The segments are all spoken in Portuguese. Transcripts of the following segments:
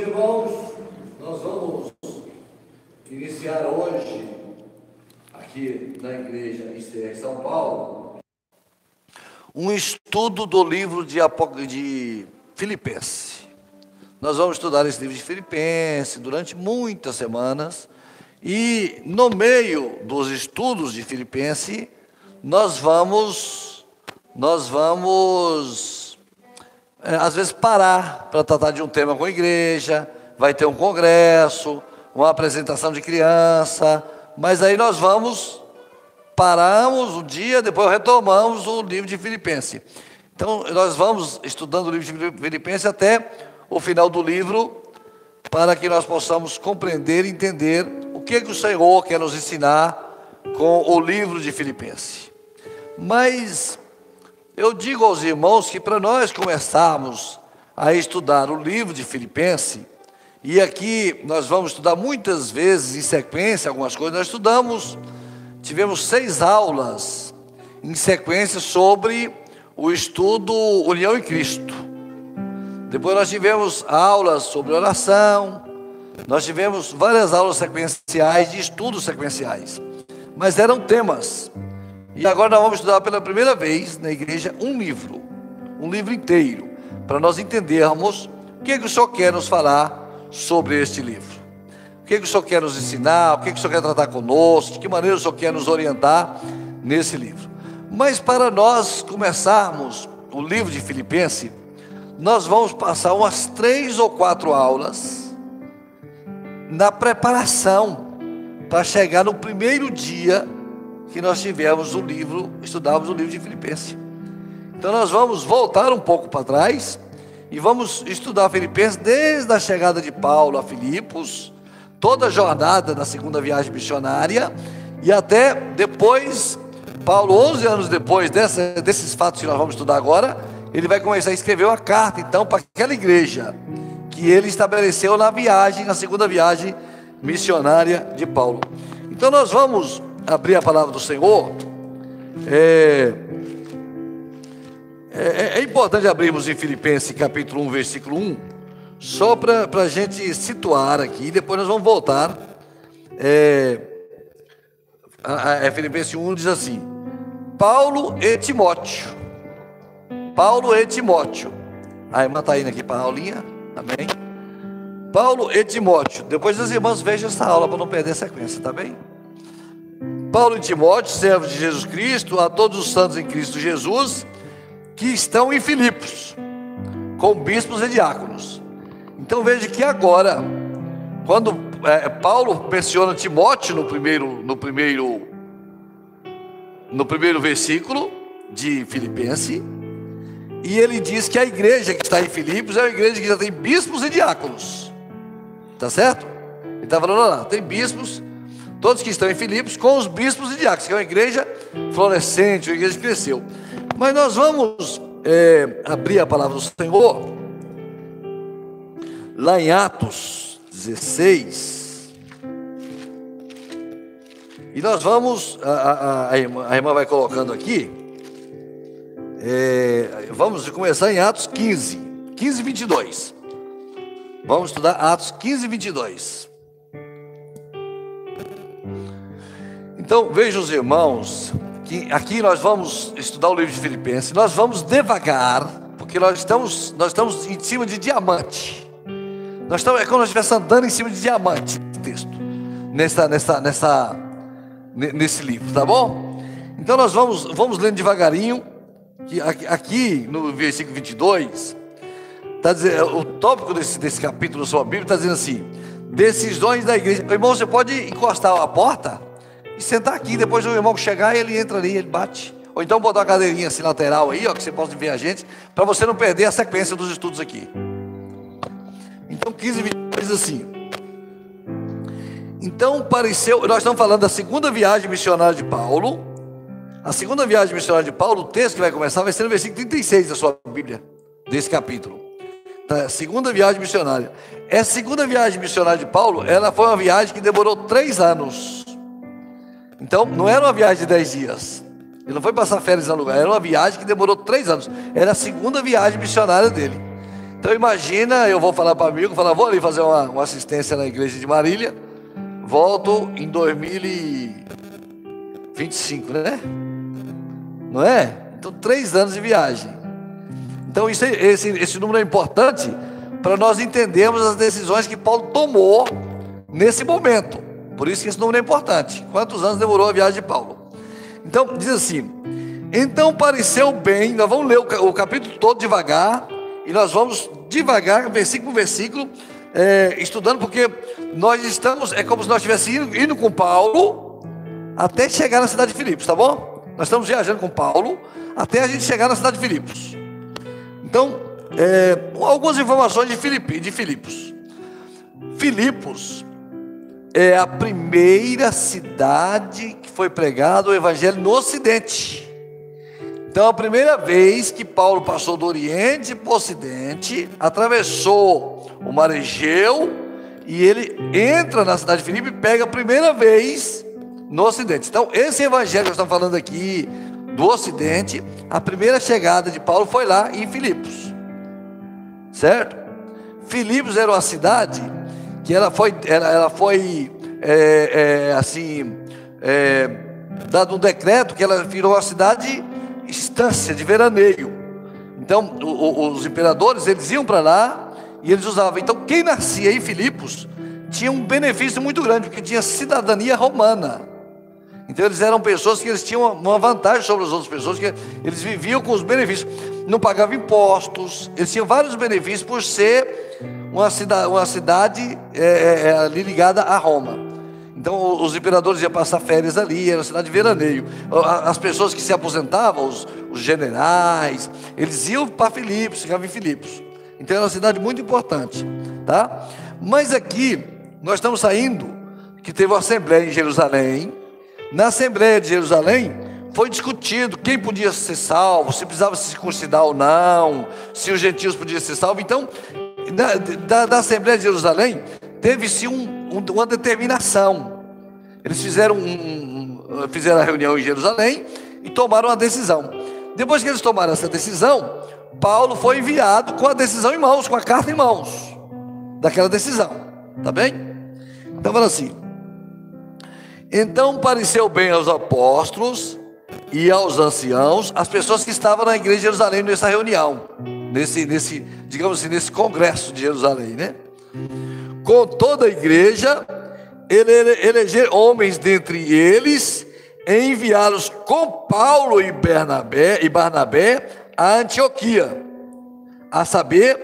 irmãos, nós vamos iniciar hoje, aqui na igreja em São Paulo, um estudo do livro de, de Filipenses. Nós vamos estudar esse livro de Filipenses durante muitas semanas. E no meio dos estudos de Filipenses, nós vamos, nós vamos, às vezes, parar para tratar de um tema com a igreja, vai ter um congresso, uma apresentação de criança, mas aí nós vamos, paramos o dia, depois retomamos o livro de Filipenses. Então, nós vamos estudando o livro de Filipenses até o final do livro, para que nós possamos compreender e entender o que, que o Senhor quer nos ensinar com o livro de Filipenses. Mas eu digo aos irmãos que para nós começarmos a estudar o livro de Filipenses, e aqui nós vamos estudar muitas vezes em sequência algumas coisas, nós estudamos, tivemos seis aulas em sequência sobre o estudo União em Cristo. Depois nós tivemos aulas sobre oração, nós tivemos várias aulas sequenciais, de estudos sequenciais, mas eram temas. E agora nós vamos estudar pela primeira vez na igreja um livro, um livro inteiro, para nós entendermos o que, que o Senhor quer nos falar sobre este livro. O que, que o Senhor quer nos ensinar, o que, que o Senhor quer tratar conosco, de que maneira o Senhor quer nos orientar nesse livro. Mas para nós começarmos o livro de Filipenses, nós vamos passar umas três ou quatro aulas na preparação para chegar no primeiro dia que nós tivemos o livro, estudávamos o livro de Filipenses. Então nós vamos voltar um pouco para trás e vamos estudar Filipenses desde a chegada de Paulo a Filipos, toda a jornada da segunda viagem missionária e até depois, Paulo, 11 anos depois dessa, desses fatos que nós vamos estudar agora, ele vai começar a escrever uma carta, então, para aquela igreja que ele estabeleceu na viagem, na segunda viagem missionária de Paulo. Então, nós vamos abrir a palavra do Senhor. É, é, é importante abrirmos em Filipenses capítulo 1, versículo 1, só para a gente situar aqui, depois nós vamos voltar. É, a, a, Filipenses 1 diz assim: Paulo e Timóteo Paulo e Timóteo. A irmã está indo aqui para a aulinha. Amém? Paulo e Timóteo. Depois as irmãs vejam essa aula para não perder a sequência, tá bem? Paulo e Timóteo, servos de Jesus Cristo, a todos os santos em Cristo Jesus, que estão em Filipos, com bispos e diáconos. Então veja que agora, quando é, Paulo menciona Timóteo no primeiro, no primeiro, no primeiro versículo de Filipenses, e ele diz que a igreja que está em Filipos é uma igreja que já tem bispos e diáconos. Tá certo? Ele está falando lá, tem bispos, todos que estão em Filipos, com os bispos e diáconos, que é uma igreja florescente, uma igreja que cresceu. Mas nós vamos é, abrir a palavra do Senhor, lá em Atos 16. E nós vamos, a, a, a, irmã, a irmã vai colocando aqui, é, vamos começar em Atos 15, 15 e 22. Vamos estudar Atos 15 e 22. Então vejam os irmãos, que aqui nós vamos estudar o livro de Filipenses, nós vamos devagar, porque nós estamos, nós estamos em cima de diamante. Nós estamos, é como se estivesse andando em cima de diamante, texto, nessa, nessa, nessa, nesse livro, tá bom? Então nós vamos, vamos lendo devagarinho que aqui no versículo 22, tá dizendo, o tópico desse, desse capítulo da sua Bíblia está dizendo assim: decisões da igreja. Irmão, você pode encostar a porta e sentar aqui, depois o irmão chegar, ele entra ali, ele bate. Ou então botar uma cadeirinha assim lateral aí, ó, que você possa ver a gente, para você não perder a sequência dos estudos aqui. Então, 15, 22 diz assim. Então pareceu, nós estamos falando da segunda viagem missionária de Paulo, a segunda viagem missionária de Paulo, o texto que vai começar vai ser no versículo 36 da sua Bíblia, desse capítulo. Da segunda viagem missionária. Essa segunda viagem missionária de Paulo, ela foi uma viagem que demorou três anos. Então, não era uma viagem de dez dias. Ele não foi passar férias em lugar, era uma viagem que demorou três anos. Era a segunda viagem missionária dele. Então imagina, eu vou falar para amigo, falar, vou ali fazer uma, uma assistência na igreja de Marília, volto em 2025, né? Não é? Então três anos de viagem. Então isso, esse, esse número é importante para nós entendermos as decisões que Paulo tomou nesse momento. Por isso que esse número é importante. Quantos anos demorou a viagem de Paulo? Então, diz assim: Então pareceu bem, nós vamos ler o, capítulo todo devagar, e nós vamos devagar, versículo por versículo, é, estudando, porque nós estamos, é como se nós estivéssemos indo, indo com Paulo até chegar na cidade de Filipos, tá bom? Nós estamos viajando com Paulo até a gente chegar na cidade de Filipos. Então, é, algumas informações de, Filipe, de Filipos. Filipos é a primeira cidade que foi pregado o evangelho no Ocidente. Então, a primeira vez que Paulo passou do Oriente para o Ocidente, atravessou o Mar Egeu e ele entra na cidade de Filipe e pega a primeira vez no Ocidente. Então, esse evangelho que estamos falando aqui do Ocidente, a primeira chegada de Paulo foi lá em Filipos certo? Filipos era uma cidade que ela foi, ela, ela foi é, é, assim, é, dado um decreto que ela virou uma cidade estância de veraneio. Então, o, o, os imperadores eles iam para lá e eles usavam. Então, quem nascia em Filipos tinha um benefício muito grande, porque tinha cidadania romana. Então eles eram pessoas que eles tinham uma vantagem sobre as outras pessoas, que eles viviam com os benefícios, não pagavam impostos, eles tinham vários benefícios por ser uma cidade, uma cidade é, é, é ali ligada a Roma. Então os imperadores iam passar férias ali, era uma cidade de veraneio. As pessoas que se aposentavam, os, os generais, eles iam para Filipos, ficavam em Filipos. Então era uma cidade muito importante, tá? Mas aqui nós estamos saindo que teve uma assembleia em Jerusalém, na Assembleia de Jerusalém, foi discutido quem podia ser salvo, se precisava se circuncidar ou não, se os gentios podiam ser salvos. Então, da, da, da Assembleia de Jerusalém, teve-se um, um, uma determinação. Eles fizeram, um, fizeram a reunião em Jerusalém e tomaram uma decisão. Depois que eles tomaram essa decisão, Paulo foi enviado com a decisão em mãos, com a carta em mãos, daquela decisão. Tá bem? Então, fala assim. Então pareceu bem aos apóstolos e aos anciãos, as pessoas que estavam na igreja de Jerusalém nessa reunião, nesse, nesse, digamos assim, nesse congresso de Jerusalém, né? Com toda a igreja, ele eleger homens dentre eles, e enviá-los com Paulo e Bernabé, e Barnabé a Antioquia, a saber,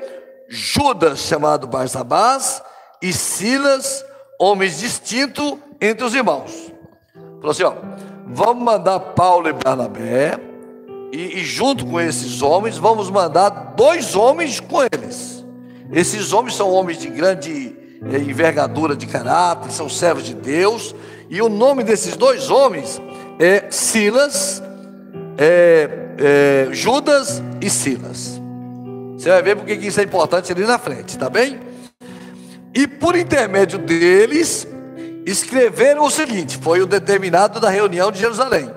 Judas, chamado Barsabás, e Silas, homens distintos entre os irmãos. Falou assim: ó, vamos mandar Paulo e Barnabé, e, e junto com esses homens, vamos mandar dois homens com eles. Esses homens são homens de grande é, envergadura de caráter, são servos de Deus, e o nome desses dois homens é Silas, é, é, Judas e Silas. Você vai ver porque isso é importante ali na frente, tá bem? E por intermédio deles, escreveram o seguinte: foi o determinado da reunião de Jerusalém.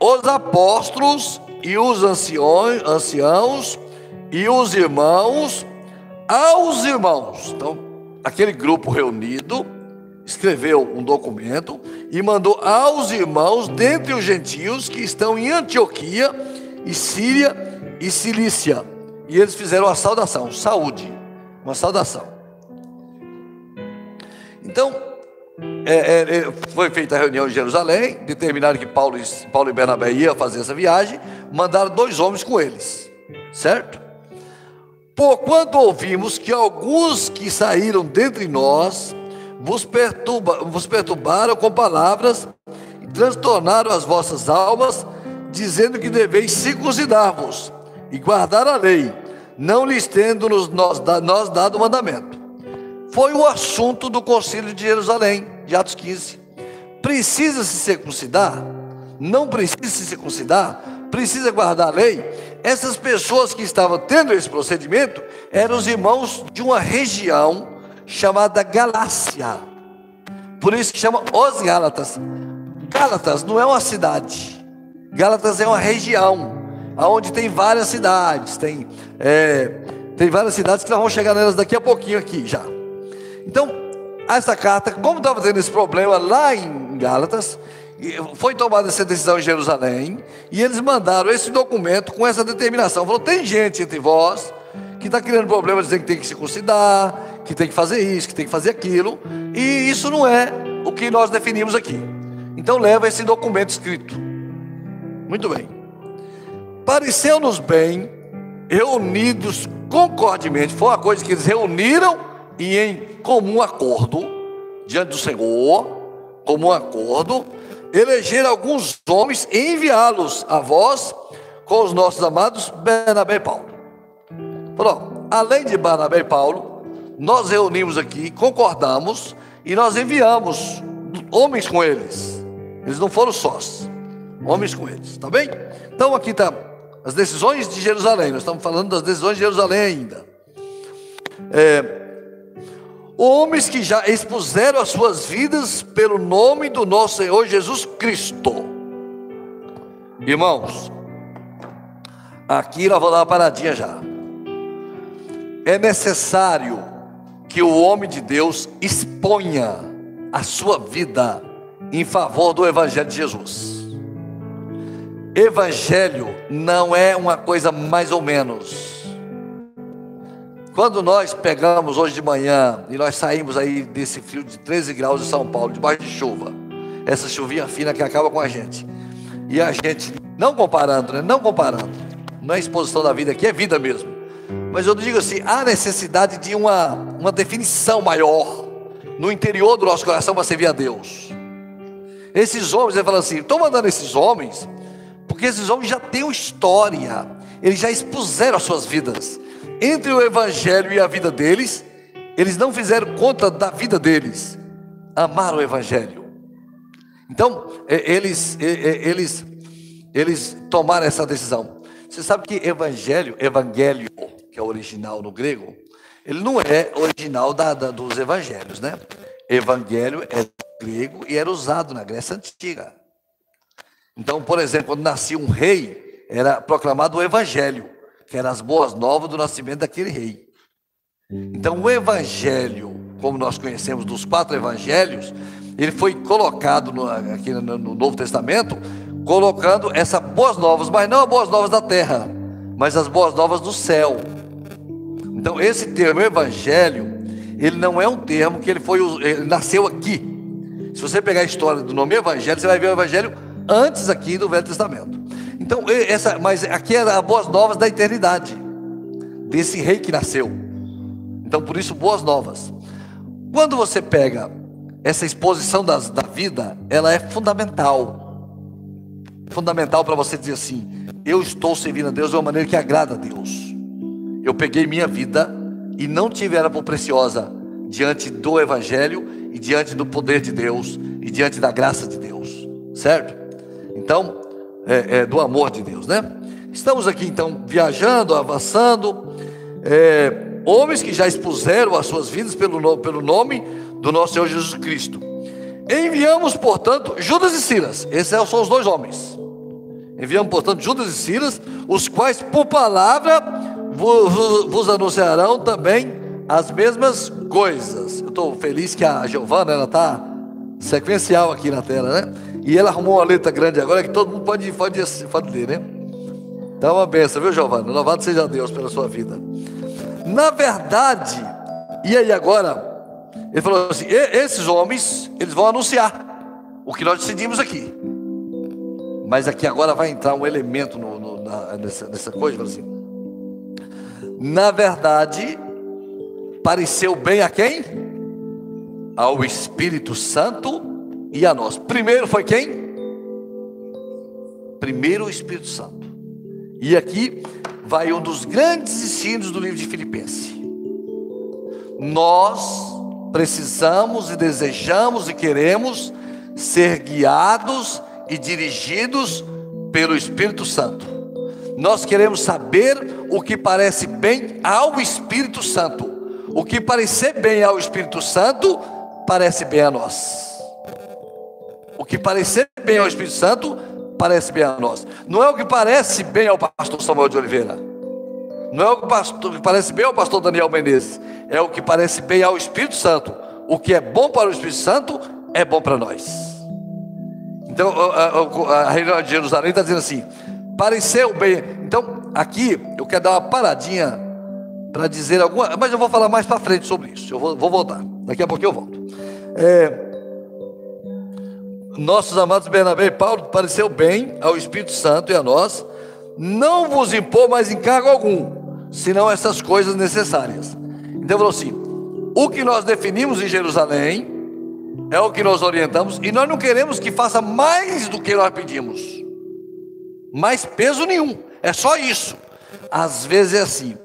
Os apóstolos e os anciões, anciãos e os irmãos aos irmãos. Então, aquele grupo reunido escreveu um documento e mandou aos irmãos dentre os gentios que estão em Antioquia e Síria e Cilícia. E eles fizeram a saudação, saúde, uma saudação. Então, é, é, é, foi feita a reunião em Jerusalém, determinaram que Paulo, Paulo e Bernabé iam fazer essa viagem, mandaram dois homens com eles, certo? Porquanto ouvimos que alguns que saíram dentre nós vos, perturba, vos perturbaram com palavras e transtornaram as vossas almas, dizendo que deveis circuncidar-vos e guardar a lei, não lhes tendo nos, nós, nós dado mandamento foi o assunto do concílio de Jerusalém, de Atos 15. Precisa se circuncidar? Não precisa se circuncidar? Precisa guardar a lei? Essas pessoas que estavam tendo esse procedimento eram os irmãos de uma região chamada Galácia. Por isso que chama os Gálatas. Gálatas não é uma cidade. Gálatas é uma região, onde tem várias cidades. Tem é, Tem várias cidades que nós vamos chegar nelas daqui a pouquinho aqui já. Então, essa carta, como estava tendo esse problema lá em Gálatas, foi tomada essa decisão em Jerusalém, e eles mandaram esse documento com essa determinação. Falou: tem gente entre vós que está criando problemas, dizendo que tem que se considerar, que tem que fazer isso, que tem que fazer aquilo, e isso não é o que nós definimos aqui. Então leva esse documento escrito. Muito bem. Pareceu-nos bem, reunidos concordemente, foi uma coisa que eles reuniram e em comum acordo, diante do Senhor, comum acordo, eleger alguns homens e enviá-los a vós com os nossos amados Bernabé e Paulo. Falou, além de Barnabé e Paulo, nós reunimos aqui, concordamos e nós enviamos homens com eles. Eles não foram sós, homens com eles, tá bem? Então aqui está as decisões de Jerusalém. Nós estamos falando das decisões de Jerusalém ainda. É, homens que já expuseram as suas vidas pelo nome do nosso Senhor Jesus Cristo. Irmãos, aqui nós vamos dar uma paradinha já é necessário que o homem de Deus exponha a sua vida em favor do Evangelho de Jesus. Evangelho não é uma coisa mais ou menos. Quando nós pegamos hoje de manhã e nós saímos aí desse frio de 13 graus em São Paulo, debaixo de chuva, essa chuvinha fina que acaba com a gente, e a gente, não comparando, né? não comparando, não é exposição da vida aqui, é vida mesmo. Mas eu digo assim: há necessidade de uma, uma definição maior no interior do nosso coração para servir a Deus. Esses homens, ele fala assim: estou mandando esses homens, porque esses homens já têm uma história, eles já expuseram as suas vidas. Entre o Evangelho e a vida deles, eles não fizeram conta da vida deles, amaram o Evangelho. Então, eles, eles, eles tomaram essa decisão. Você sabe que Evangelho, Evangelho, que é original no grego, ele não é original da, da, dos evangelhos, né? Evangelho é grego e era usado na Grécia Antiga. Então, por exemplo, quando nascia um rei, era proclamado o evangelho, que eram as boas novas do nascimento daquele rei. Então, o evangelho, como nós conhecemos dos quatro evangelhos, ele foi colocado no, aqui no, no Novo Testamento, colocando essas boas novas, mas não as boas novas da terra, mas as boas novas do céu. Então, esse termo evangelho, ele não é um termo que ele foi ele nasceu aqui. Se você pegar a história do nome evangelho, você vai ver o evangelho antes aqui do Velho Testamento. Então, essa, mas aqui era as boas novas da eternidade, desse rei que nasceu. Então, por isso, boas novas. Quando você pega essa exposição das, da vida, ela é fundamental. Fundamental para você dizer assim: eu estou servindo a Deus de uma maneira que agrada a Deus eu peguei minha vida e não tive ela por preciosa diante do Evangelho e diante do poder de Deus e diante da graça de Deus, certo? Então, é, é, do amor de Deus, né? Estamos aqui então viajando, avançando, é, homens que já expuseram as suas vidas pelo, pelo nome do nosso Senhor Jesus Cristo. Enviamos, portanto, Judas e Silas, esses são os dois homens. Enviamos, portanto, Judas e Silas, os quais, por palavra, vos, vos anunciarão também as mesmas coisas. Eu estou feliz que a Giovana está sequencial aqui na tela, né? E ela arrumou uma letra grande agora que todo mundo pode, pode, pode ler, né? Então é uma benção, viu, Giovana? Louvado seja Deus pela sua vida. Na verdade, e aí agora, ele falou assim: esses homens, eles vão anunciar o que nós decidimos aqui. Mas aqui agora vai entrar um elemento no, no, na, nessa, nessa coisa, assim. Na verdade, pareceu bem a quem? Ao Espírito Santo e a nós. Primeiro foi quem? Primeiro o Espírito Santo. E aqui vai um dos grandes ensinos do livro de Filipenses. Nós precisamos e desejamos e queremos ser guiados e dirigidos pelo Espírito Santo. Nós queremos saber o que parece bem ao Espírito Santo. O que parecer bem ao Espírito Santo, parece bem a nós. O que parecer bem ao Espírito Santo, parece bem a nós. Não é o que parece bem ao pastor Samuel de Oliveira. Não é o que, pastor, que parece bem ao pastor Daniel Menezes, é o que parece bem ao Espírito Santo. O que é bom para o Espírito Santo é bom para nós. Então a, a, a de Jerusalém está dizendo assim: pareceu bem. Então aqui eu quero dar uma paradinha para dizer alguma, mas eu vou falar mais para frente sobre isso. Eu vou, vou, voltar. Daqui a pouco eu volto. É, nossos amados Bernabé e Paulo pareceu bem ao Espírito Santo e a nós não vos impor mais encargo algum, senão essas coisas necessárias. Então falou assim: o que nós definimos em Jerusalém é o que nós orientamos, e nós não queremos que faça mais do que nós pedimos, mais peso nenhum, é só isso. Às vezes é assim: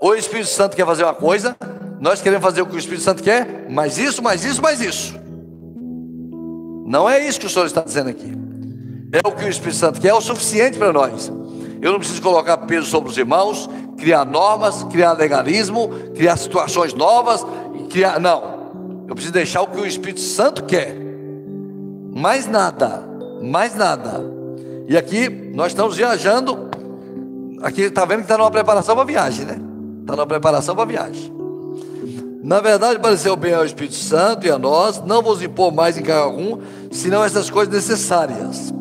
o Espírito Santo quer fazer uma coisa, nós queremos fazer o que o Espírito Santo quer, mais isso, mais isso, mais isso. Não é isso que o Senhor está dizendo aqui. É o que o Espírito Santo quer, é o suficiente para nós. Eu não preciso colocar peso sobre os irmãos, criar normas, criar legalismo, criar situações novas, criar. Não. Eu preciso deixar o que o Espírito Santo quer. Mais nada. Mais nada. E aqui nós estamos viajando. Aqui está vendo que está numa preparação para a viagem, né? Está numa preparação para a viagem. Na verdade, pareceu bem ao Espírito Santo e a nós, não vos impor mais em cargo algum, senão essas coisas necessárias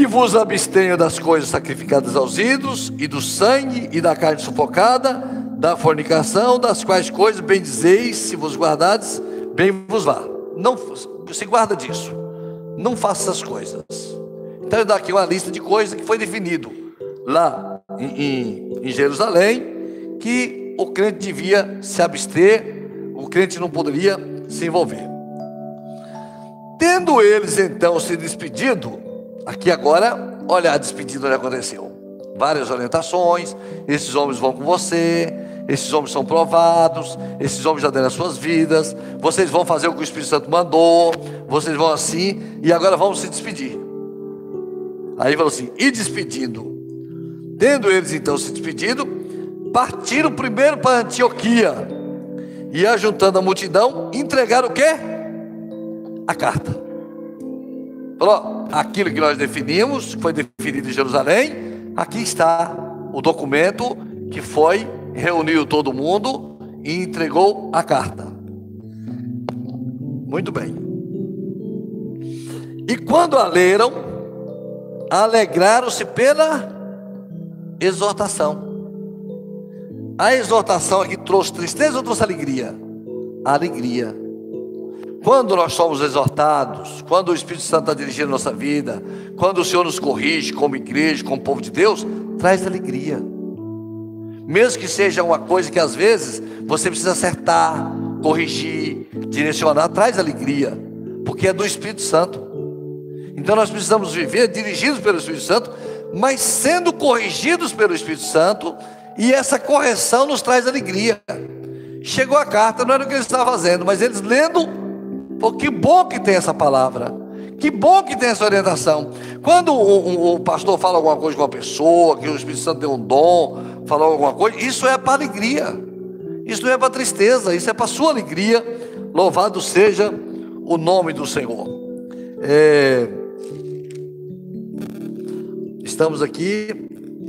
que vos abstenham das coisas sacrificadas aos ídolos, e do sangue, e da carne sufocada, da fornicação, das quais coisas bem dizeis, se vos guardardes, bem vos vá. Não se guarda disso. Não faça essas coisas. Então eu dou aqui uma lista de coisas que foi definido lá em, em, em Jerusalém, que o crente devia se abster, o crente não poderia se envolver. Tendo eles então se despedido, Aqui agora, olha a despedida que aconteceu. Várias orientações, esses homens vão com você, esses homens são provados, esses homens já deram as suas vidas, vocês vão fazer o que o Espírito Santo mandou, vocês vão assim, e agora vamos se despedir. Aí falou assim: e despedindo. Tendo eles então se despedido, partiram primeiro para Antioquia, e ajuntando a multidão, entregaram o quê? A carta. Falou, aquilo que nós definimos, foi definido em Jerusalém, aqui está o documento que foi, reuniu todo mundo e entregou a carta. Muito bem. E quando a leram, alegraram-se pela exortação. A exortação aqui trouxe tristeza ou trouxe alegria? Alegria. Quando nós somos exortados, quando o Espírito Santo está dirigindo a nossa vida, quando o Senhor nos corrige como igreja, como povo de Deus, traz alegria. Mesmo que seja uma coisa que às vezes você precisa acertar, corrigir, direcionar, traz alegria, porque é do Espírito Santo. Então nós precisamos viver dirigidos pelo Espírito Santo, mas sendo corrigidos pelo Espírito Santo, e essa correção nos traz alegria. Chegou a carta, não era o que eles estavam fazendo, mas eles lendo Pô, que bom que tem essa palavra. Que bom que tem essa orientação. Quando o, o, o, pastor fala alguma coisa com uma pessoa, que o Espírito Santo deu um dom, falou alguma coisa, isso é para alegria. Isso não é para tristeza, isso é para sua alegria. Louvado seja o nome do Senhor. É, estamos aqui,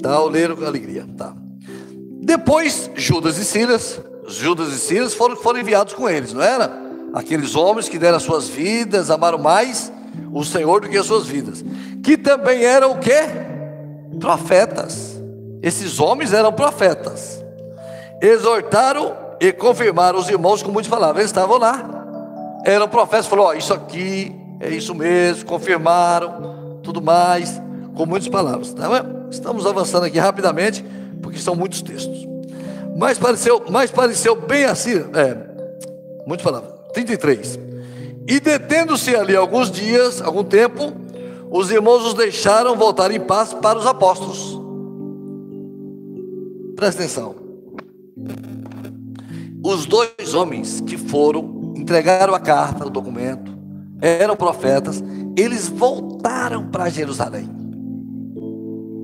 tá? O ler com alegria, tá? Depois, Judas e Silas, Judas e Silas foram, foram enviados com eles, não era? aqueles homens que deram as suas vidas, amaram mais o Senhor do que as suas vidas, que também eram o que? Profetas. Esses homens eram profetas. Exortaram e confirmaram os irmãos com muitas palavras. Eles estavam lá. Eram profetas, falou: oh, isso aqui é isso mesmo, confirmaram, tudo mais, com muitas palavras. Tá Estamos avançando aqui rapidamente, porque são muitos textos. Mas pareceu, mas pareceu bem assim, é, muitas palavras. 33. E detendo-se ali alguns dias, algum tempo, os irmãos os deixaram voltar em paz para os apóstolos. Presta atenção. Os dois homens que foram, entregaram a carta, o documento, eram profetas, eles voltaram para Jerusalém.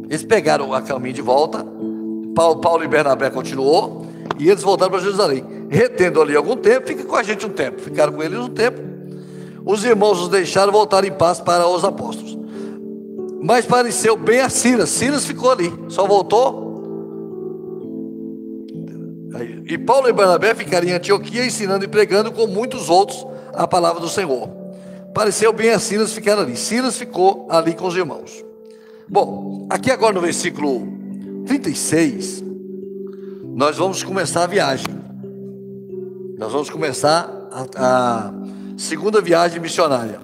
Eles pegaram a caminho de volta, Paulo, Paulo e Bernabé continuou, e eles voltaram para Jerusalém retendo ali algum tempo, fica com a gente um tempo. Ficaram com eles um tempo. Os irmãos os deixaram voltar em paz para os apóstolos. Mas pareceu bem a Silas. Silas ficou ali, só voltou e Paulo e Barnabé ficariam em Antioquia ensinando e pregando com muitos outros a palavra do Senhor. Pareceu bem a Silas ficar ali. Silas ficou ali com os irmãos. Bom, aqui agora no versículo 36, nós vamos começar a viagem. Nós vamos começar a, a segunda viagem missionária.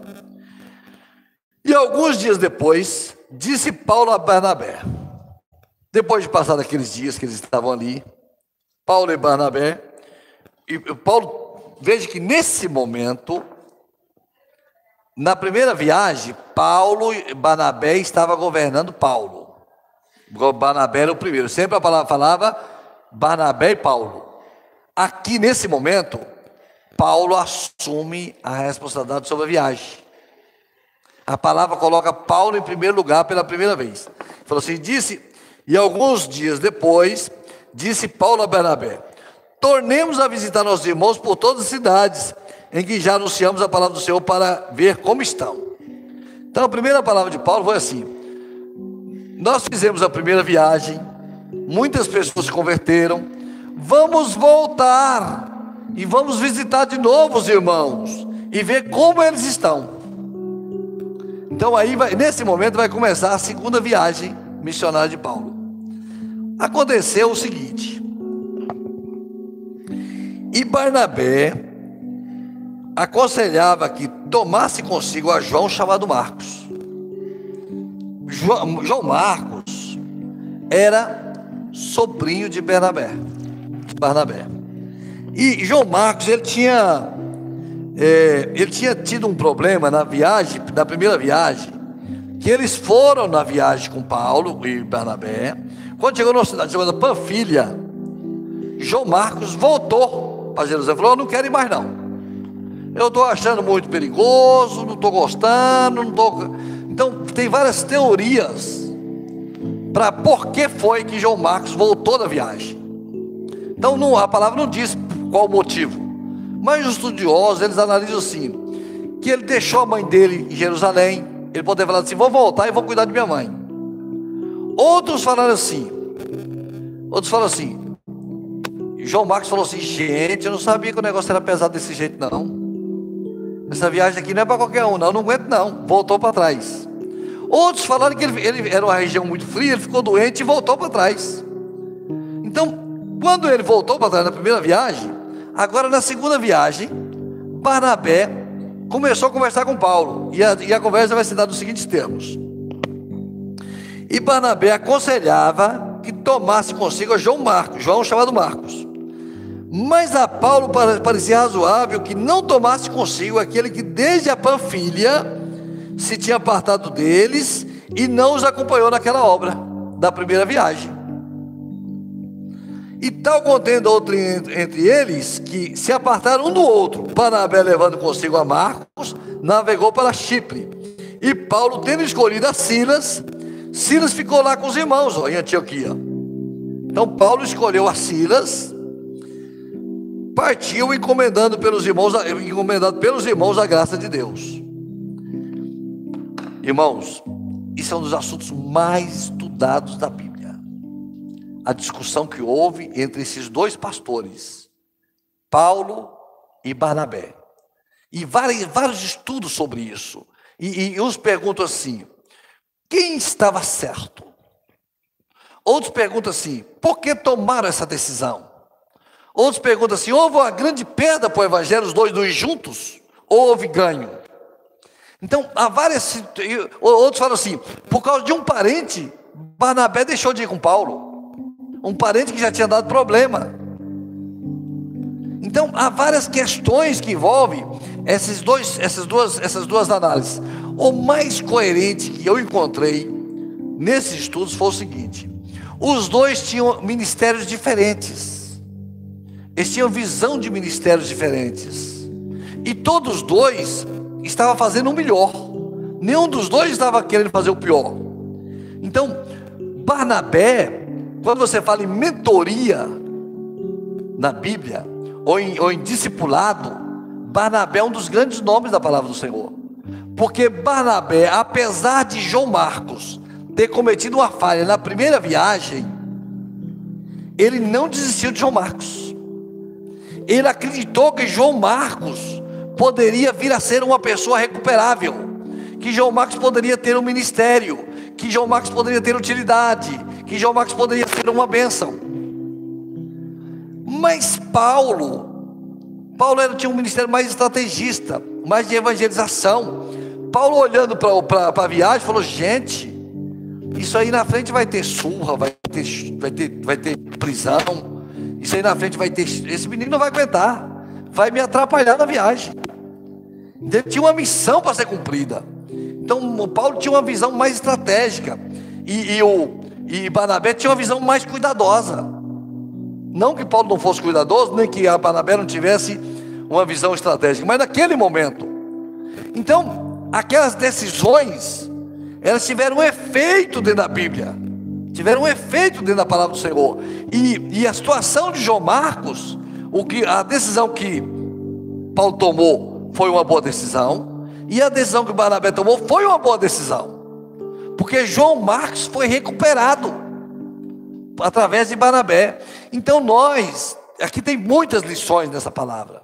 E alguns dias depois, disse Paulo a Barnabé, depois de passar aqueles dias que eles estavam ali, Paulo e Barnabé, e Paulo, veja que nesse momento, na primeira viagem, Paulo e Barnabé estava governando Paulo. Barnabé era o primeiro, sempre a palavra falava Barnabé e Paulo. Aqui nesse momento, Paulo assume a responsabilidade sobre a viagem. A palavra coloca Paulo em primeiro lugar pela primeira vez. Falou assim: disse, e alguns dias depois, disse Paulo a Bernabé: Tornemos a visitar nossos irmãos por todas as cidades em que já anunciamos a palavra do Senhor para ver como estão. Então a primeira palavra de Paulo foi assim: Nós fizemos a primeira viagem, muitas pessoas se converteram, vamos voltar e vamos visitar de novo os irmãos e ver como eles estão. Então aí vai, nesse momento vai começar a segunda viagem missionária de Paulo. Aconteceu o seguinte: e Barnabé aconselhava que tomasse consigo a João chamado Marcos. João, Marcos era sobrinho de Barnabé. Barnabé. E João Marcos, ele tinha, é, ele tinha tido um problema na viagem, na primeira viagem, que eles foram na viagem com Paulo e Barnabé. Quando chegou numa cidade chamada Panfilha, João Marcos voltou para Jerusalém. Falou: Eu não quero ir mais não. Eu estou achando muito perigoso, não estou gostando, não estou. Então tem várias teorias para por que foi que João Marcos voltou da viagem. Então não, a palavra não diz qual o motivo? Mas os estudiosos, eles analisam assim, que ele deixou a mãe dele em Jerusalém, ele poderia falar assim, vou voltar e vou cuidar de minha mãe. Outros falaram assim, outros falaram assim, João Marcos falou assim, gente, eu não sabia que o negócio era pesado desse jeito não. Essa viagem aqui não é para qualquer um, não, não aguento não. Voltou para trás. Outros falaram que ele, ele, era uma região muito fria, ele ficou doente e voltou para trás. Então, quando ele voltou para trás na primeira viagem, Agora, na segunda viagem, Barnabé começou a conversar com Paulo, e a, e a conversa vai se dar nos seguintes termos. E Barnabé aconselhava que tomasse consigo João Marcos, João chamado Marcos. Mas a Paulo parecia razoável que não tomasse consigo aquele que desde a Panfilha se tinha apartado deles e não os acompanhou naquela obra da primeira viagem. E tal contendo outro entre eles, que se apartaram um do outro. Barnabé, levando consigo a Marcos, navegou para Chipre. E Paulo, tendo escolhido a Silas, Silas ficou lá com os irmãos ó, em Antioquia. Então Paulo escolheu a Silas, partiu encomendando pelos irmãos, encomendado pelos irmãos a graça de Deus. Irmãos, isso é um dos assuntos mais estudados da Bíblia a discussão que houve entre esses dois pastores, Paulo e Barnabé. E vários, vários estudos sobre isso. E, e uns perguntam assim: quem estava certo? Outros perguntam assim: por que tomaram essa decisão? Outros perguntam assim: houve uma grande perda para o evangelho, os dois, dois juntos? Ou houve ganho? Então, há várias. Outros falam assim: por causa de um parente, Barnabé deixou de ir com Paulo um parente que já tinha dado problema. Então, há várias questões que envolvem esses dois, essas, duas, essas duas análises. O mais coerente que eu encontrei nesses estudos foi o seguinte: os dois tinham ministérios diferentes, eles tinham visão de ministérios diferentes, e todos dois estavam fazendo o melhor, nenhum dos dois estava querendo fazer o pior. Então, Barnabé quando você fala em mentoria na Bíblia, ou em, ou em discipulado, Barnabé é um dos grandes nomes da palavra do Senhor. Porque Barnabé, apesar de João Marcos ter cometido uma falha na primeira viagem, ele não desistiu de João Marcos. Ele acreditou que João Marcos poderia vir a ser uma pessoa recuperável, que João Marcos poderia ter um ministério, que João Marcos poderia ter utilidade, que João Marcos poderia ser uma bênção. Mas Paulo, Paulo era, tinha um ministério mais estrategista, mais de evangelização. Paulo olhando para a viagem falou: gente, isso aí na frente vai ter surra, vai ter, vai ter, vai ter prisão. Isso aí na frente vai ter. Esse menino não vai aguentar, vai me atrapalhar na viagem. Ele tinha uma missão para ser cumprida. Então, o Paulo tinha uma visão mais estratégica. E, e, o, e Barnabé tinha uma visão mais cuidadosa. Não que Paulo não fosse cuidadoso, nem que a Barnabé não tivesse uma visão estratégica, mas naquele momento. Então, aquelas decisões, elas tiveram um efeito dentro da Bíblia, tiveram um efeito dentro da palavra do Senhor. E, e a situação de João Marcos, o que, a decisão que Paulo tomou foi uma boa decisão. E a decisão que Barnabé tomou foi uma boa decisão. Porque João Marcos foi recuperado através de Barnabé. Então nós, aqui tem muitas lições nessa palavra.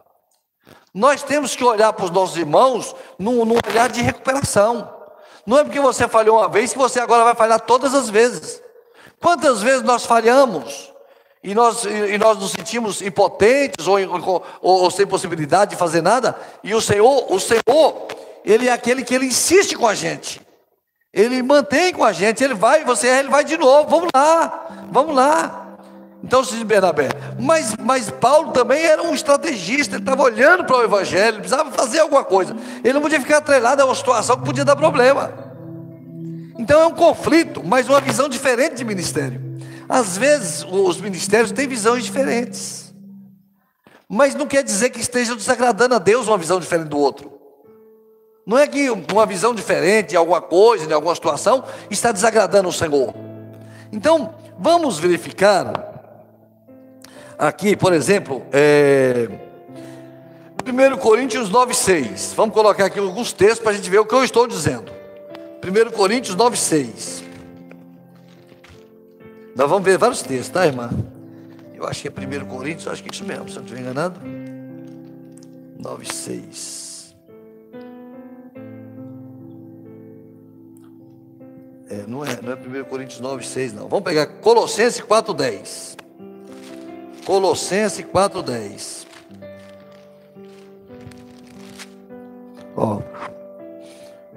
Nós temos que olhar para os nossos irmãos num, num olhar de recuperação. Não é porque você falhou uma vez que você agora vai falhar todas as vezes. Quantas vezes nós falhamos e nós, e nós nos sentimos impotentes ou, ou, ou, sem possibilidade de fazer nada? E o Senhor, o Senhor, ele é aquele que ele insiste com a gente. Ele mantém com a gente, ele vai, você ele vai de novo. Vamos lá, vamos lá. Então, se Bernabé, mas, mas Paulo também era um estrategista, ele estava olhando para o Evangelho, precisava fazer alguma coisa. Ele não podia ficar atrelado a uma situação que podia dar problema. Então é um conflito, mas uma visão diferente de ministério. Às vezes os ministérios têm visões diferentes. Mas não quer dizer que estejam desagradando a Deus uma visão diferente do outro. Não é que uma visão diferente de alguma coisa, de alguma situação, está desagradando o Senhor. Então, vamos verificar aqui, por exemplo, é, 1 Coríntios 9,6. Vamos colocar aqui alguns textos para a gente ver o que eu estou dizendo. 1 Coríntios 9,6. Nós vamos ver vários textos, tá, irmã? Eu acho que é 1 Coríntios, acho que é isso mesmo, se eu não estiver enganado. 9,6. É, não, é, não é 1 Coríntios 9, 6, não. Vamos pegar Colossenses 4, 10. Colossenses 4, 10. Ó,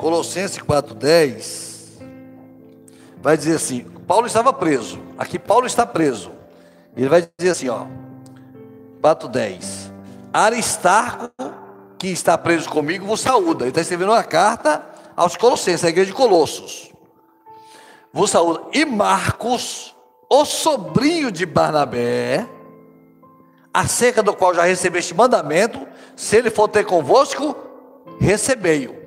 Colossenses 4, 10. Vai dizer assim: Paulo estava preso. Aqui Paulo está preso. Ele vai dizer assim: ó, 4, 10. Aristarco, que está preso comigo, vos saúda. Ele está escrevendo uma carta aos Colossenses, a igreja de Colossos vos saúda. E Marcos, o sobrinho de Barnabé, acerca do qual já recebeste mandamento, se ele for ter convosco, recebei-o.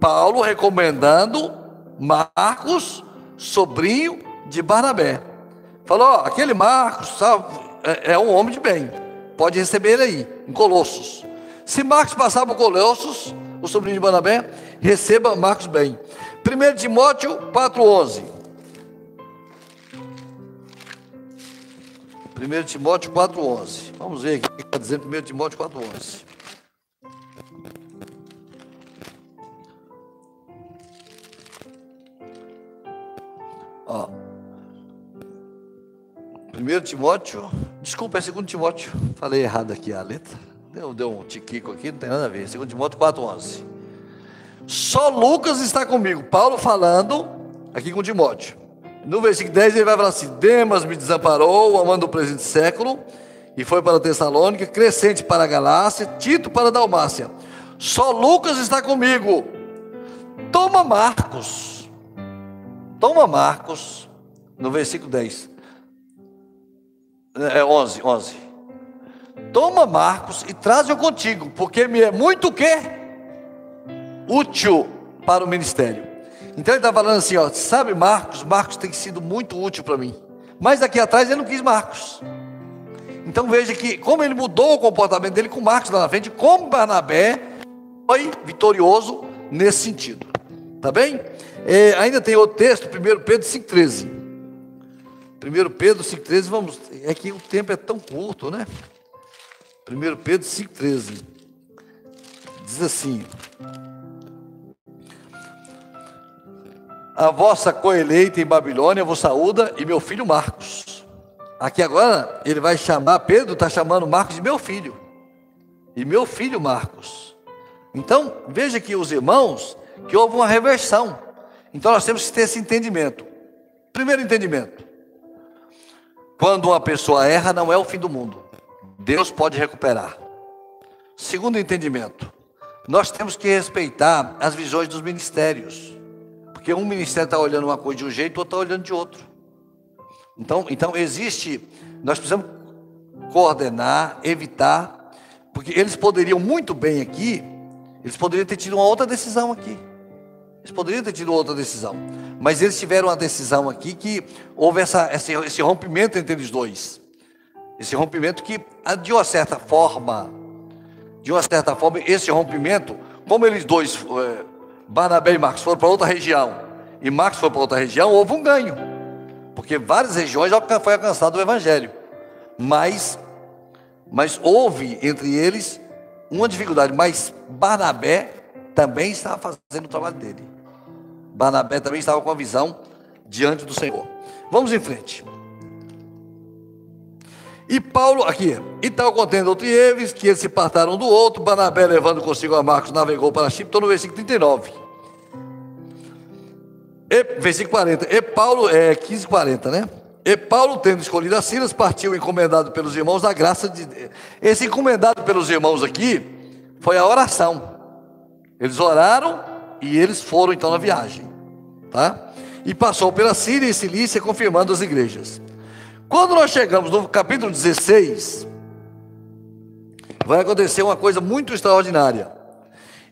Paulo recomendando Marcos, sobrinho de Barnabé. Falou: ó, aquele Marcos sabe, é, é um homem de bem, pode receber ele aí, em Colossos. Se Marcos passar por Colossos, o sobrinho de Barnabé, receba Marcos bem. 1 Timóteo 4,11. 1 Timóteo 4,11. Vamos ver o que está dizendo 1 Timóteo 4,11. Ó. 1 Timóteo, desculpa, é 2 Timóteo, falei errado aqui a letra, deu, deu um tiquico aqui, não tem nada a ver, 2 Timóteo 4,11. Só Lucas está comigo. Paulo falando aqui com Timóteo. No versículo 10 ele vai falar assim: Demas me desamparou, amando o presente século, e foi para Tessalônica, Crescente para a Galácia, Tito para a Dalmácia. Só Lucas está comigo. Toma Marcos. Toma Marcos, no versículo 10. É 11, 11. Toma Marcos e traz-o contigo, porque me é muito o quê? útil para o ministério. Então ele está falando assim, ó, sabe Marcos? Marcos tem sido muito útil para mim. Mas daqui atrás ele não quis Marcos. Então veja que como ele mudou o comportamento dele com Marcos lá na frente, como Barnabé foi vitorioso nesse sentido. Tá bem? É, ainda tem outro texto, 1 Pedro 5,13. 1 Pedro 5,13, vamos. É que o tempo é tão curto, né? 1 Pedro 5,13. Diz assim: A vossa coeleita em Babilônia vos saúda e meu filho Marcos. Aqui agora ele vai chamar, Pedro está chamando Marcos de meu filho. E meu filho Marcos. Então, veja que os irmãos, que houve uma reversão. Então nós temos que ter esse entendimento. Primeiro entendimento. Quando uma pessoa erra, não é o fim do mundo. Deus pode recuperar. Segundo entendimento. Nós temos que respeitar as visões dos ministérios. Porque um ministério está olhando uma coisa de um jeito, outro está olhando de outro. Então, então existe, nós precisamos coordenar, evitar, porque eles poderiam muito bem aqui, eles poderiam ter tido uma outra decisão aqui. Eles poderiam ter tido outra decisão. Mas eles tiveram uma decisão aqui que houve essa, esse, esse rompimento entre eles dois. Esse rompimento que, de uma certa forma, de uma certa forma, esse rompimento, como eles dois é, Barnabé e Marcos foram para outra região e Marcos foi para outra região, houve um ganho. Porque várias regiões já foi alcançado o Evangelho. Mas, mas houve entre eles uma dificuldade. Mas Barnabé também estava fazendo o trabalho dele. Barnabé também estava com a visão diante do Senhor. Vamos em frente. E Paulo, aqui, e tal contendo outro eles, que eles se apartaram do outro, Barnabé levando consigo a Marcos, navegou para Chipre, estou no versículo 39. E, versículo 40, e Paulo, é 15, 40, né? E Paulo, tendo escolhido a Silas, partiu encomendado pelos irmãos da graça de Deus. Esse encomendado pelos irmãos aqui foi a oração. Eles oraram e eles foram então na viagem, tá? E passou pela Síria e Cilícia, confirmando as igrejas. Quando nós chegamos no capítulo 16, vai acontecer uma coisa muito extraordinária.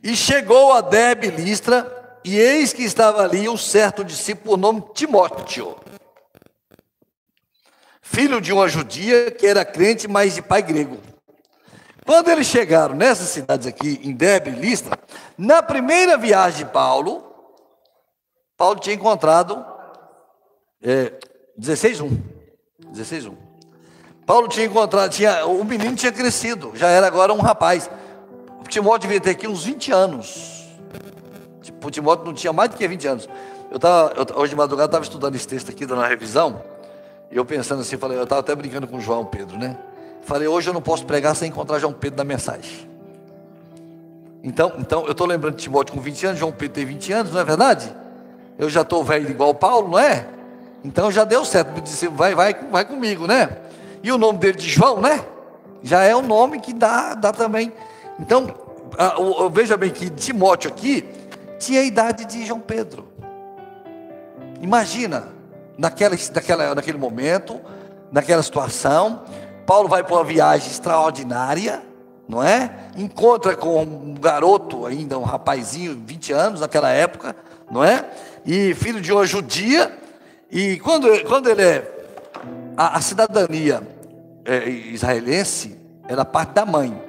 E chegou a Deb Listra, e eis que estava ali um certo discípulo, por nome Timóteo, filho de uma judia que era crente, mas de pai grego. Quando eles chegaram nessas cidades aqui, em Deb e Listra, na primeira viagem de Paulo, Paulo tinha encontrado é, 16.1. 16, 1. Paulo tinha encontrado, tinha, o menino tinha crescido, já era agora um rapaz. O Timóteo devia ter aqui uns 20 anos. Tipo, o Timóteo não tinha mais do que 20 anos. Eu tava, eu, hoje de madrugada estava estudando esse texto aqui, dando uma revisão, e eu pensando assim, falei, eu estava até brincando com João Pedro, né? Falei, hoje eu não posso pregar sem encontrar João Pedro na mensagem. Então, então eu estou lembrando de Timóteo com 20 anos, João Pedro tem 20 anos, não é verdade? Eu já estou velho igual Paulo, não é? Então já deu certo, disse, vai, vai, vai comigo, né? E o nome dele de João, né? Já é o nome que dá, dá também. Então, a, veja bem que Timóteo aqui tinha a idade de João Pedro. Imagina, naquela, naquela, naquele momento, naquela situação, Paulo vai para uma viagem extraordinária, não é? Encontra com um garoto ainda, um rapazinho, 20 anos naquela época, não é? E filho de uma judia, e quando, quando ele é. A, a cidadania é, israelense era parte da mãe.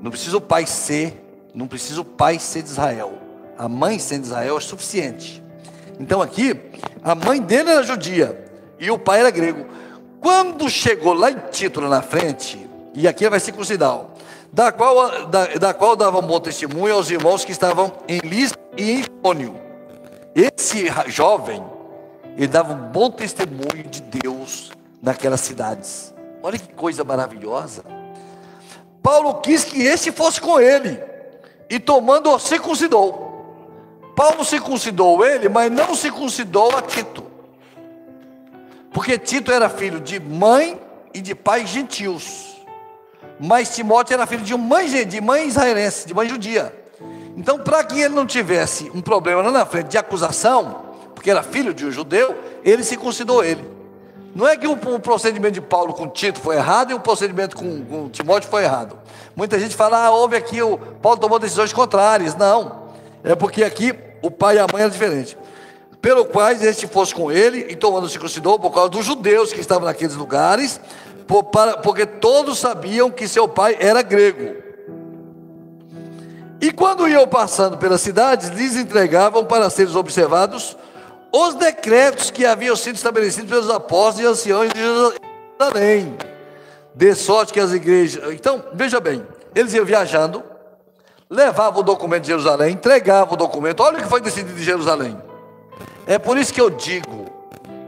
Não precisa o pai ser, não precisa o pai ser de Israel. A mãe sendo de Israel é suficiente. Então aqui, a mãe dele era judia e o pai era grego. Quando chegou lá em título na frente, e aqui vai circuncidar, da qual, da, da qual dava um bom testemunho aos irmãos que estavam em Listra e em Icônio. Esse jovem ele dava um bom testemunho de Deus naquelas cidades. Olha que coisa maravilhosa. Paulo quis que esse fosse com ele, e tomando-o, circuncidou. Paulo circuncidou ele, mas não circuncidou a Tito, porque Tito era filho de mãe e de pai gentios, mas Timóteo era filho de mãe, de mãe israelense, de mãe judia. Então, para que ele não tivesse um problema lá na frente de acusação, porque era filho de um judeu, ele se considerou ele. Não é que o, procedimento de Paulo com Tito foi errado e o procedimento com, com Timóteo foi errado. Muita gente fala, ah, houve aqui, o Paulo tomou decisões contrárias. Não, é porque aqui o pai e a mãe eram diferentes. Pelo quais este fosse com ele e tomando circuncidou por causa dos judeus que estavam naqueles lugares, por, para, porque todos sabiam que seu pai era grego. E quando iam passando pelas cidades, lhes entregavam para seres observados os decretos que haviam sido estabelecidos pelos apóstolos e anciãos de Jerusalém. De sorte que as igrejas. Então, veja bem, eles iam viajando, levavam o documento de Jerusalém, entregavam o documento. Olha o que foi decidido em Jerusalém. É por isso que eu digo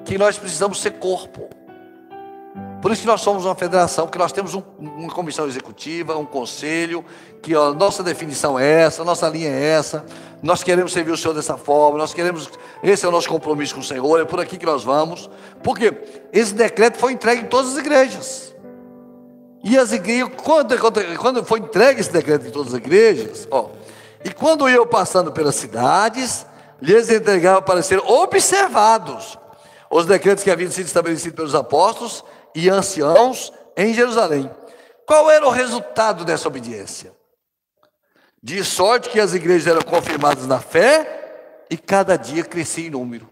que nós precisamos ser corpo. Por isso que nós somos uma federação, que nós temos um, uma comissão executiva, um conselho, que a nossa definição é essa, nossa linha é essa, nós queremos servir o Senhor dessa forma, nós queremos, esse é o nosso compromisso com o Senhor, é por aqui que nós vamos, porque esse decreto foi entregue em todas as igrejas. E as igrejas, quando, quando foi entregue esse decreto em todas as igrejas, ó, e quando iam passando pelas cidades, lhes entregava para ser observados os decretos que haviam sido estabelecidos pelos apóstolos e anciãos em Jerusalém. Qual era o resultado dessa obediência? De sorte que as igrejas eram confirmadas na fé e cada dia crescia em número.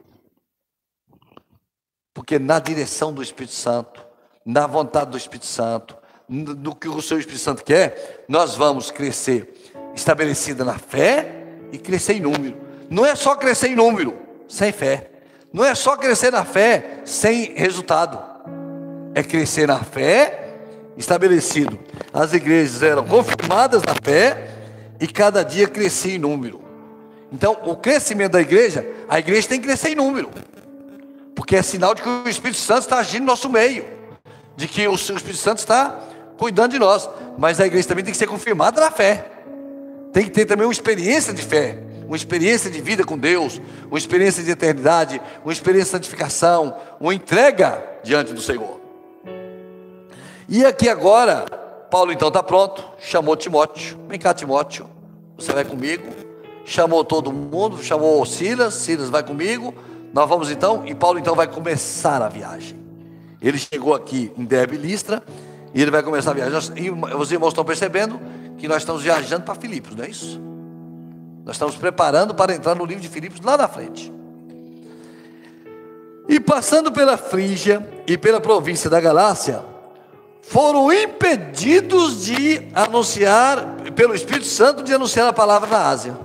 Porque na direção do Espírito Santo, na vontade do Espírito Santo, do que o seu Espírito Santo quer, nós vamos crescer estabelecida na fé e crescer em número. Não é só crescer em número, sem fé. Não é só crescer na fé sem resultado. É crescer na fé, estabelecido. As igrejas eram confirmadas na fé e cada dia crescia em número. Então, o crescimento da igreja, a igreja tem que crescer em número. Porque é sinal de que o Espírito Santo está agindo no nosso meio. De que o Espírito Santo está cuidando de nós. Mas a igreja também tem que ser confirmada na fé. Tem que ter também uma experiência de fé, uma experiência de vida com Deus, uma experiência de eternidade, uma experiência de santificação, uma entrega diante do Senhor. E aqui agora, Paulo então está pronto, chamou Timóteo. Vem cá, Timóteo, você vai comigo. Chamou todo mundo, chamou Silas, Silas vai comigo. Nós vamos então, e Paulo então vai começar a viagem. Ele chegou aqui em Derbe Listra, e ele vai começar a viagem. E os irmãos estão percebendo que nós estamos viajando para Filipos, não é isso? Nós estamos preparando para entrar no livro de Filipos lá na frente. E passando pela Frígia e pela província da Galácia, foram impedidos de anunciar, pelo Espírito Santo, de anunciar a palavra na Ásia.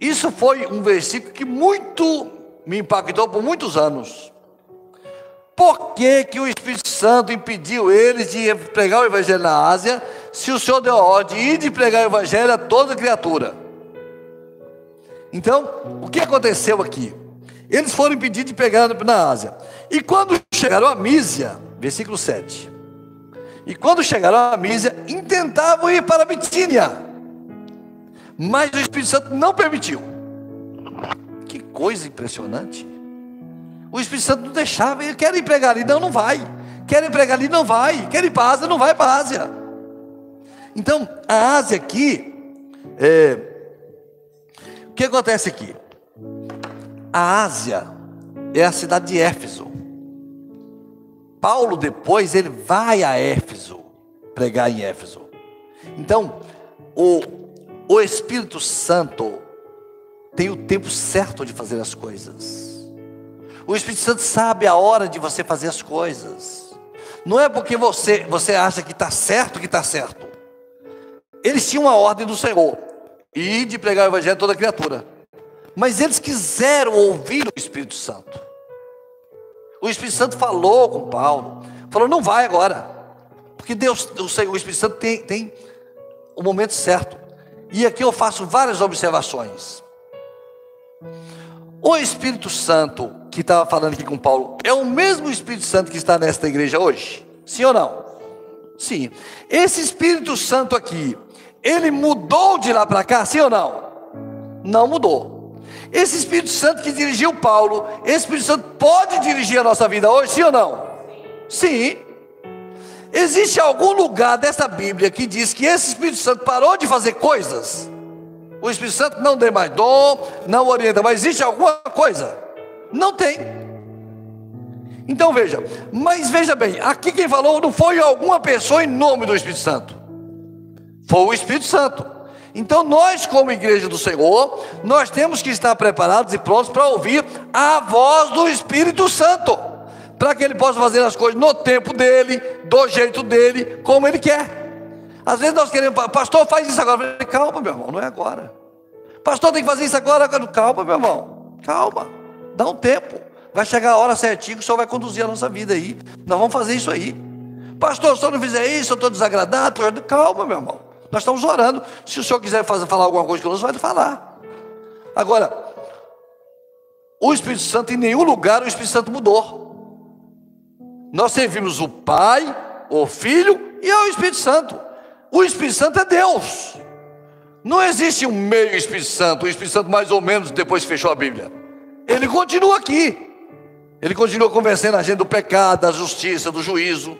Isso foi um versículo que muito me impactou por muitos anos. Por que, que o Espírito Santo impediu eles de pregar o Evangelho na Ásia, se o Senhor deu a ordem de pregar o Evangelho a toda criatura? Então, o que aconteceu aqui? Eles foram impedidos de pregar na Ásia. E quando chegaram a Mísia, versículo 7. E quando chegaram a Mísia, intentavam ir para a Bitínia. Mas o Espírito Santo não permitiu. Que coisa impressionante. O Espírito Santo não deixava, ele quer ir pregar ali, não, não vai. Quer ir pregar ali, não vai. Quer ir para a Ásia, não vai para a Ásia. Então, a Ásia aqui, é, o que acontece aqui? A Ásia é a cidade de Éfeso. Paulo depois ele vai a Éfeso pregar em Éfeso. Então, o, o Espírito Santo tem o tempo certo de fazer as coisas. O Espírito Santo sabe a hora de você fazer as coisas. Não é porque você, você acha que está certo que está certo. Eles tinham a ordem do Senhor e de pregar o Evangelho a toda criatura. Mas eles quiseram ouvir o Espírito Santo. O Espírito Santo falou com Paulo, falou: não vai agora, porque Deus, o, o Espírito Santo tem, tem o momento certo. E aqui eu faço várias observações. O Espírito Santo que estava falando aqui com Paulo é o mesmo Espírito Santo que está nesta igreja hoje? Sim ou não? Sim. Esse Espírito Santo aqui, ele mudou de lá para cá, sim ou não? Não mudou. Esse Espírito Santo que dirigiu Paulo, esse Espírito Santo pode dirigir a nossa vida hoje, sim ou não? Sim. Existe algum lugar dessa Bíblia que diz que esse Espírito Santo parou de fazer coisas? O Espírito Santo não tem mais dom, não orienta, mas existe alguma coisa? Não tem. Então veja, mas veja bem, aqui quem falou não foi alguma pessoa em nome do Espírito Santo, foi o Espírito Santo. Então nós, como igreja do Senhor, nós temos que estar preparados e prontos para ouvir a voz do Espírito Santo, para que ele possa fazer as coisas no tempo dele, do jeito dele, como ele quer. Às vezes nós queremos, pastor, faz isso agora. Falei, calma, meu irmão, não é agora. Pastor, tem que fazer isso agora. Calma, meu irmão, calma, dá um tempo. Vai chegar a hora certinha que o Senhor vai conduzir a nossa vida aí. Nós vamos fazer isso aí. Pastor, se eu não fizer isso, eu estou desagradado. Calma, meu irmão. Nós estamos orando. Se o senhor quiser fazer, falar alguma coisa conosco, vai falar. Agora, o Espírito Santo, em nenhum lugar o Espírito Santo mudou. Nós servimos o Pai, o Filho e o Espírito Santo. O Espírito Santo é Deus. Não existe um meio Espírito Santo, o Espírito Santo mais ou menos depois que fechou a Bíblia. Ele continua aqui. Ele continua convencendo a gente do pecado, da justiça, do juízo.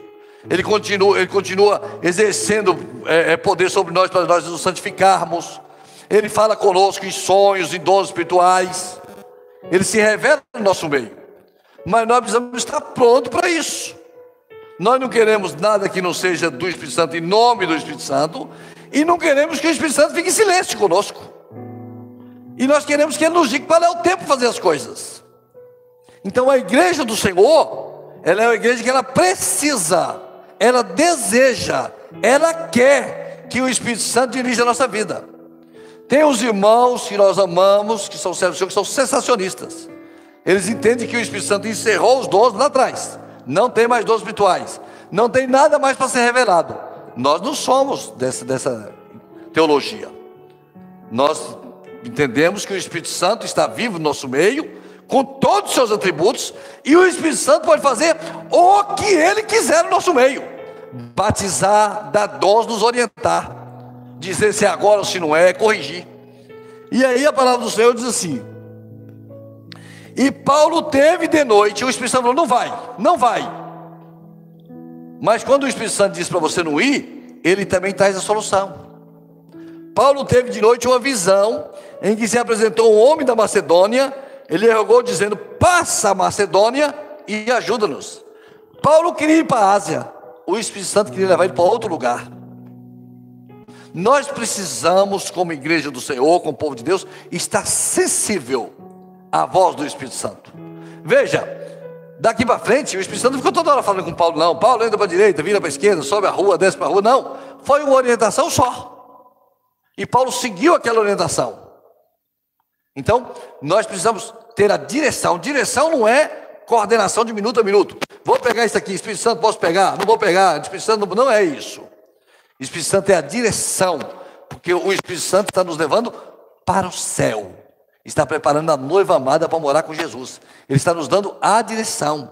Ele continua, ele continua exercendo é, é, poder sobre nós para nós nos santificarmos. Ele fala conosco em sonhos, em dons espirituais. Ele se revela no nosso meio. Mas nós precisamos estar prontos para isso. Nós não queremos nada que não seja do Espírito Santo, em nome do Espírito Santo. E não queremos que o Espírito Santo fique em silêncio conosco. E nós queremos que Ele nos diga qual é o tempo de fazer as coisas. Então a igreja do Senhor, ela é uma igreja que ela precisa ela deseja, ela quer que o Espírito Santo dirija a nossa vida. Tem os irmãos que nós amamos, que são servos que são sensacionistas. Eles entendem que o Espírito Santo encerrou os dons lá atrás. Não tem mais dons espirituais. Não tem nada mais para ser revelado. Nós não somos dessa, dessa teologia. Nós entendemos que o Espírito Santo está vivo no nosso meio, com todos os seus atributos, e o Espírito Santo pode fazer o que ele quiser no nosso meio: batizar, dar dons, nos orientar, dizer se é agora ou se não é, corrigir. E aí a palavra do Senhor diz assim: E Paulo teve de noite, o Espírito Santo falou: não vai, não vai. Mas quando o Espírito Santo diz para você não ir, ele também traz a solução. Paulo teve de noite uma visão em que se apresentou um homem da Macedônia ele rogou dizendo: Passa a Macedônia e ajuda-nos. Paulo queria ir para a Ásia, o Espírito Santo queria levar ele para outro lugar. Nós precisamos, como igreja do Senhor, como povo de Deus, estar sensível à voz do Espírito Santo. Veja, daqui para frente, o Espírito Santo ficou toda hora falando com Paulo, não. Paulo entra para a direita, vira para a esquerda, sobe a rua, desce para a rua. Não, foi uma orientação só. E Paulo seguiu aquela orientação. Então, nós precisamos ter a direção. Direção não é coordenação de minuto a minuto. Vou pegar isso aqui, Espírito Santo, posso pegar? Não vou pegar. Espírito Santo não, não é isso. Espírito Santo é a direção, porque o Espírito Santo está nos levando para o céu. Está preparando a noiva amada para morar com Jesus. Ele está nos dando a direção.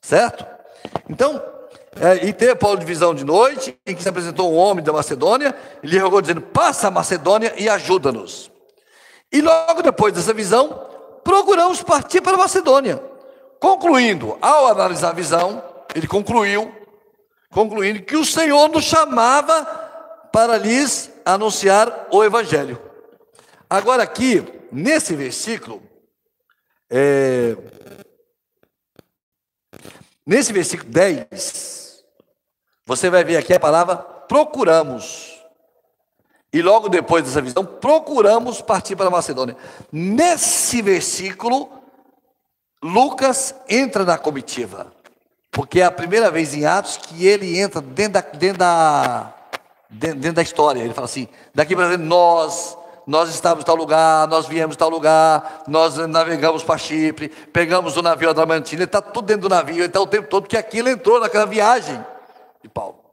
Certo? Então, é, e teve Paulo de visão de noite, em que se apresentou um homem da Macedônia, ele rogou dizendo: Passa a Macedônia e ajuda-nos. E logo depois dessa visão, procuramos partir para Macedônia. Concluindo, ao analisar a visão, ele concluiu, concluindo que o Senhor nos chamava para lhes anunciar o Evangelho. Agora, aqui, nesse versículo, é, nesse versículo 10, você vai ver aqui a palavra procuramos. E logo depois dessa visão, procuramos partir para a Macedônia. Nesse versículo, Lucas entra na comitiva. Porque é a primeira vez em Atos que ele entra dentro da, dentro da, dentro da história. Ele fala assim: daqui para frente, nós, nós estávamos em tal lugar, nós viemos em tal lugar, nós navegamos para Chipre, pegamos o navio Adamantina, ele está tudo dentro do navio, ele está o tempo todo, que aquilo entrou naquela viagem de Paulo.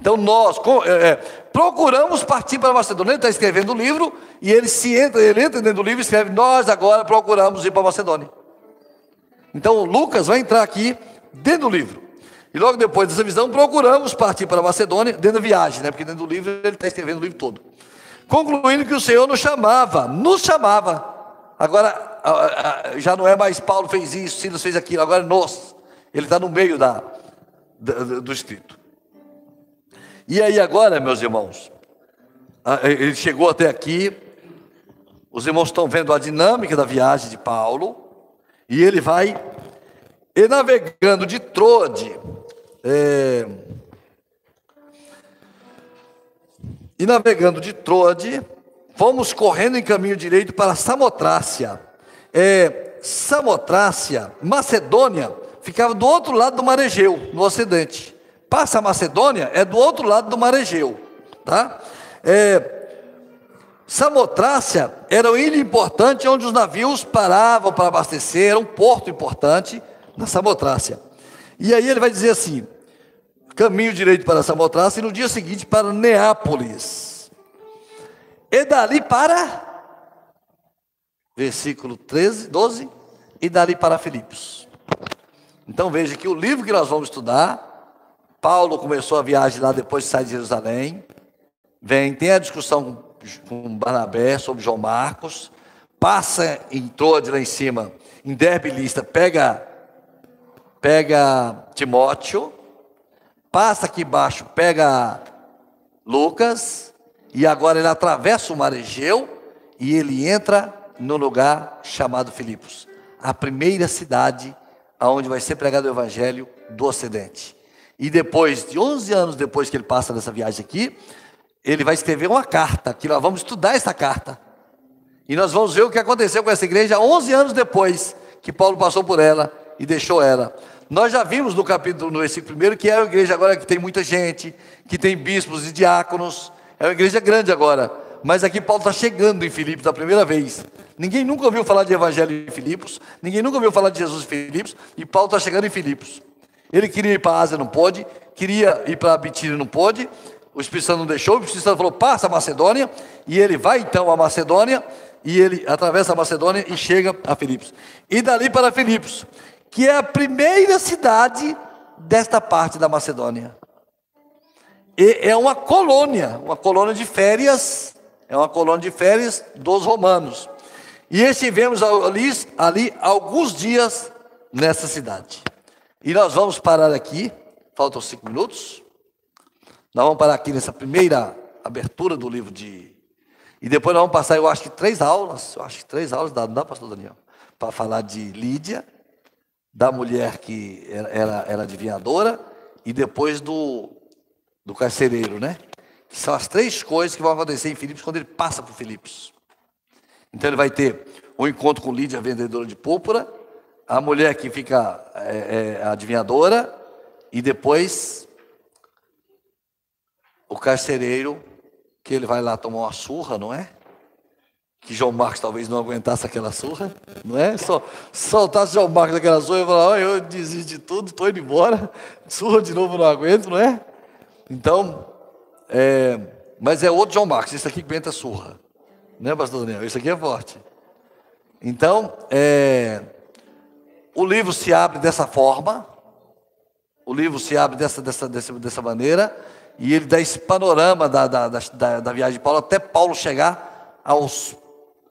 Então nós é, é, procuramos partir para Macedônia. Ele está escrevendo o livro e ele se entra, ele entra dentro do livro e escreve: Nós agora procuramos ir para Macedônia. Então Lucas vai entrar aqui dentro do livro. E logo depois dessa visão, procuramos partir para Macedônia, dentro da viagem, né? porque dentro do livro ele está escrevendo o livro todo. Concluindo que o Senhor nos chamava, nos chamava. Agora, já não é mais Paulo fez isso, Silas fez aquilo, agora é nós. Ele está no meio da, do escrito. E aí agora, meus irmãos, ele chegou até aqui, os irmãos estão vendo a dinâmica da viagem de Paulo, e ele vai, e navegando de Trode, é, e navegando de Trode, fomos correndo em caminho direito para Samotrácia. É, Samotrácia, Macedônia, ficava do outro lado do Mar Egeu, no ocidente passa a Macedônia, é do outro lado do Mar Egeu. Tá? É, Samotrácia era uma ilha importante onde os navios paravam para abastecer, era um porto importante na Samotrácia. E aí ele vai dizer assim: caminho direito para Samotrace e no dia seguinte para Neápolis. E dali para, versículo 13, 12, e dali para Filipos. Então veja que o livro que nós vamos estudar, Paulo começou a viagem lá depois de sair de Jerusalém, vem, tem a discussão com Barnabé sobre João Marcos, passa em Troade lá em cima, em Derbe lista, pega, pega Timóteo, passa aqui embaixo, pega Lucas, e agora ele atravessa o mar Egeu e ele entra no lugar chamado Filipos, a primeira cidade aonde vai ser pregado o evangelho do ocidente. E depois de 11 anos depois que ele passa nessa viagem aqui, ele vai escrever uma carta, que nós vamos estudar essa carta. E nós vamos ver o que aconteceu com essa igreja 11 anos depois que Paulo passou por ela e deixou ela. Nós já vimos no capítulo, no versículo 1, que é uma igreja agora que tem muita gente, que tem bispos e diáconos, é uma igreja grande agora. Mas aqui Paulo está chegando em Filipos da primeira vez. Ninguém nunca ouviu falar de evangelho em Filipos, ninguém nunca ouviu falar de Jesus em Filipos, e Paulo está chegando em Filipos. Ele queria ir para a Ásia, não pôde, queria ir para a Bitínia, não pôde, o Espírito Santo não deixou, o Espírito Santo falou, passa a Macedônia, e ele vai então a Macedônia, e ele atravessa a Macedônia e chega a Filipos. E dali para Filipos, que é a primeira cidade desta parte da Macedônia. E é uma colônia, uma colônia de férias, é uma colônia de férias dos romanos. E estivemos ali, ali alguns dias nessa cidade. E nós vamos parar aqui, faltam cinco minutos. Nós vamos parar aqui nessa primeira abertura do livro de. E depois nós vamos passar, eu acho que três aulas, eu acho que três aulas, não dá, pastor Daniel? Para falar de Lídia, da mulher que era, era, era adivinhadora, e depois do, do carcereiro, né? Que são as três coisas que vão acontecer em Filipos quando ele passa por Filipos. Então ele vai ter um encontro com Lídia, vendedora de púrpura, a mulher que fica é, é, adivinhadora, e depois o carcereiro, que ele vai lá tomar uma surra, não é? Que João Marcos talvez não aguentasse aquela surra, não é? Só soltasse João Marcos aquela surra e falar, oh, eu desisto de tudo, estou indo embora, surra de novo não aguento, não é? Então, é, mas é outro João Marcos, esse aqui aguenta surra, né, pastor Daniel? Esse aqui é forte. Então, é, o livro se abre dessa forma, o livro se abre dessa, dessa, dessa, dessa maneira, e ele dá esse panorama da, da, da, da viagem de Paulo, até Paulo chegar aos,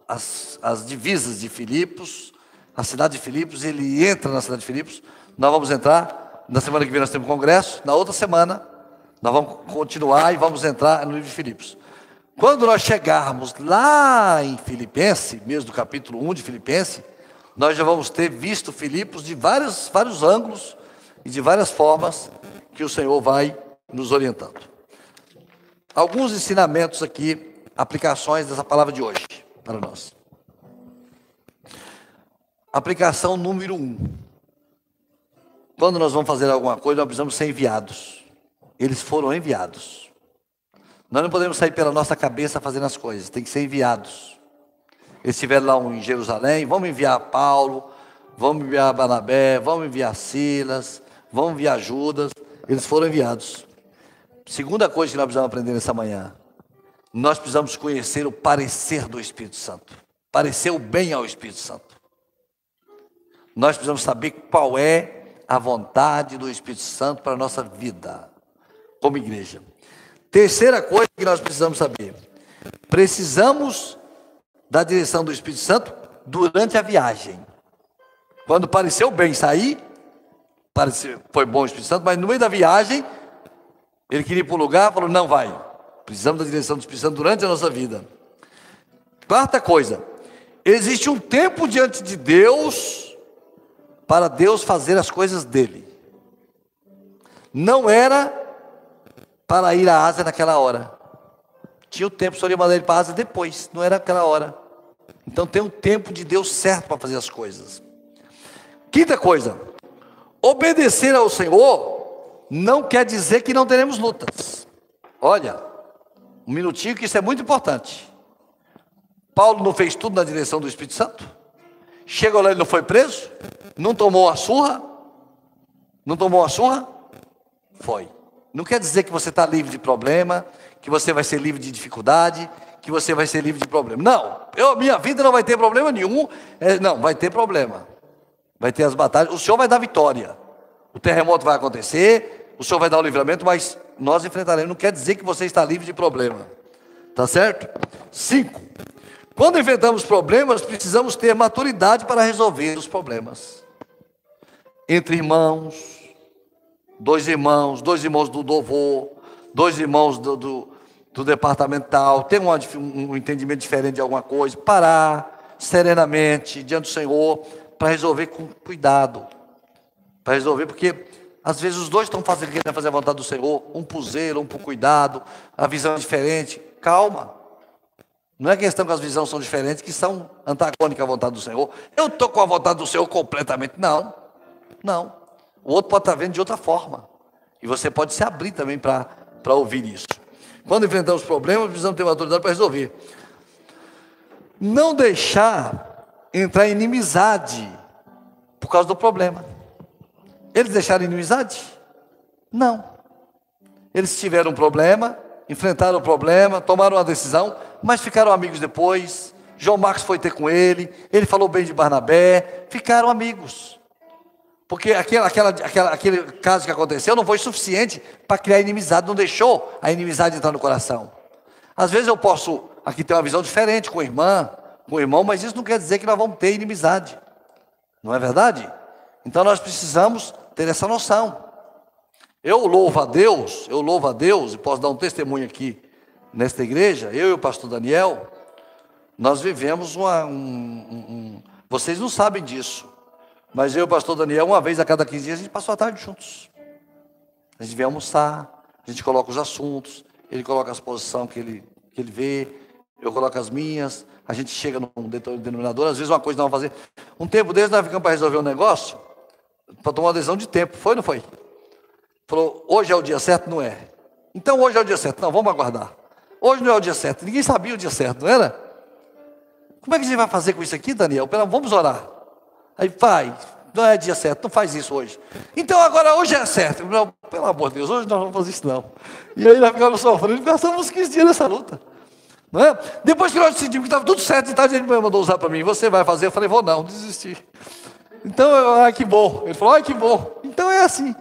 as as divisas de Filipos, a cidade de Filipos, ele entra na cidade de Filipos, nós vamos entrar, na semana que vem nós temos congresso, na outra semana nós vamos continuar e vamos entrar no livro de Filipos. Quando nós chegarmos lá em Filipenses, mesmo do capítulo 1 de Filipenses, nós já vamos ter visto Filipos de vários, vários ângulos e de várias formas que o Senhor vai nos orientando. Alguns ensinamentos aqui, aplicações dessa palavra de hoje para nós. Aplicação número um. Quando nós vamos fazer alguma coisa, nós precisamos ser enviados. Eles foram enviados. Nós não podemos sair pela nossa cabeça fazendo as coisas, tem que ser enviados. Eles estiveram lá em Jerusalém, vamos enviar Paulo, vamos enviar Barnabé, vamos enviar Silas, vamos enviar Judas. Eles foram enviados. Segunda coisa que nós precisamos aprender nessa manhã. Nós precisamos conhecer o parecer do Espírito Santo. Parecer o bem ao Espírito Santo. Nós precisamos saber qual é a vontade do Espírito Santo para a nossa vida, como igreja. Terceira coisa que nós precisamos saber: precisamos da direção do Espírito Santo durante a viagem. Quando pareceu bem sair, pareceu, foi bom o Espírito Santo, mas no meio da viagem, ele queria ir para um lugar, falou: não vai. Precisamos da direção do Espírito Santo durante a nossa vida. Quarta coisa: existe um tempo diante de Deus para Deus fazer as coisas dele. Não era para ir à Ásia naquela hora. Tinha o tempo, só ia mandar ele para a Ásia depois, não era aquela hora. Então tem um tempo de Deus certo para fazer as coisas. Quinta coisa: obedecer ao Senhor não quer dizer que não teremos lutas. Olha, um minutinho que isso é muito importante. Paulo não fez tudo na direção do Espírito Santo? Chegou lá e não foi preso? Não tomou a surra? Não tomou a surra? Foi. Não quer dizer que você está livre de problema, que você vai ser livre de dificuldade, que você vai ser livre de problema. Não, eu, minha vida não vai ter problema nenhum. É, não, vai ter problema. Vai ter as batalhas. O Senhor vai dar vitória. O terremoto vai acontecer, o Senhor vai dar o livramento, mas nós enfrentaremos. Não quer dizer que você está livre de problema. Tá certo? Cinco. Quando enfrentamos problemas, precisamos ter maturidade para resolver os problemas. Entre irmãos, dois irmãos, dois irmãos do dovô, dois irmãos do, do, do departamental, ter um, um entendimento diferente de alguma coisa, parar serenamente diante do Senhor para resolver com cuidado. Para resolver, porque às vezes os dois estão fazendo, querendo fazer a vontade do Senhor, um por zelo, um por cuidado, a visão é diferente. Calma. Não é questão que as visões são diferentes, que são antagônicas à vontade do Senhor. Eu estou com a vontade do Senhor completamente. Não, não. O outro pode estar vendo de outra forma. E você pode se abrir também para ouvir isso. Quando enfrentamos problemas, precisamos ter uma autoridade para resolver. Não deixar entrar inimizade por causa do problema. Eles deixaram inimizade? Não. Eles tiveram um problema, enfrentaram o problema, tomaram uma decisão, mas ficaram amigos depois. João Marcos foi ter com ele, ele falou bem de Barnabé, ficaram amigos. Porque aquela, aquela, aquela, aquele caso que aconteceu não foi suficiente para criar inimizade, não deixou a inimizade entrar no coração. Às vezes eu posso aqui ter uma visão diferente com a irmã, com o irmão, mas isso não quer dizer que nós vamos ter inimizade. Não é verdade? Então nós precisamos ter essa noção. Eu louvo a Deus, eu louvo a Deus, e posso dar um testemunho aqui nesta igreja, eu e o pastor Daniel, nós vivemos uma, um, um, vocês não sabem disso, mas eu e o pastor Daniel, uma vez a cada 15 dias, a gente passou a tarde juntos. A gente vem almoçar, a gente coloca os assuntos, ele coloca as posições que ele, que ele vê, eu coloco as minhas, a gente chega num denominador, às vezes uma coisa não vamos fazer. Um tempo desde nós ficamos para resolver um negócio, para tomar uma decisão de tempo, foi ou não foi? Falou, hoje é o dia certo? Não é. Então hoje é o dia certo. Não, vamos aguardar. Hoje não é o dia certo. Ninguém sabia o dia certo, não era? Como é que a gente vai fazer com isso aqui, Daniel? Vamos orar. Aí vai, não é dia certo, não faz isso hoje. Então agora hoje é certo. Não, pelo amor de Deus, hoje nós não vamos fazer isso não. E aí nós ficamos sofrendo, passamos 15 dias nessa luta. Não é? Depois que nós decidimos que estava tudo certo, então gente mandou usar para mim, você vai fazer? Eu falei, vou não, desisti. Então, ai que bom. Ele falou, ai que bom. Então é assim.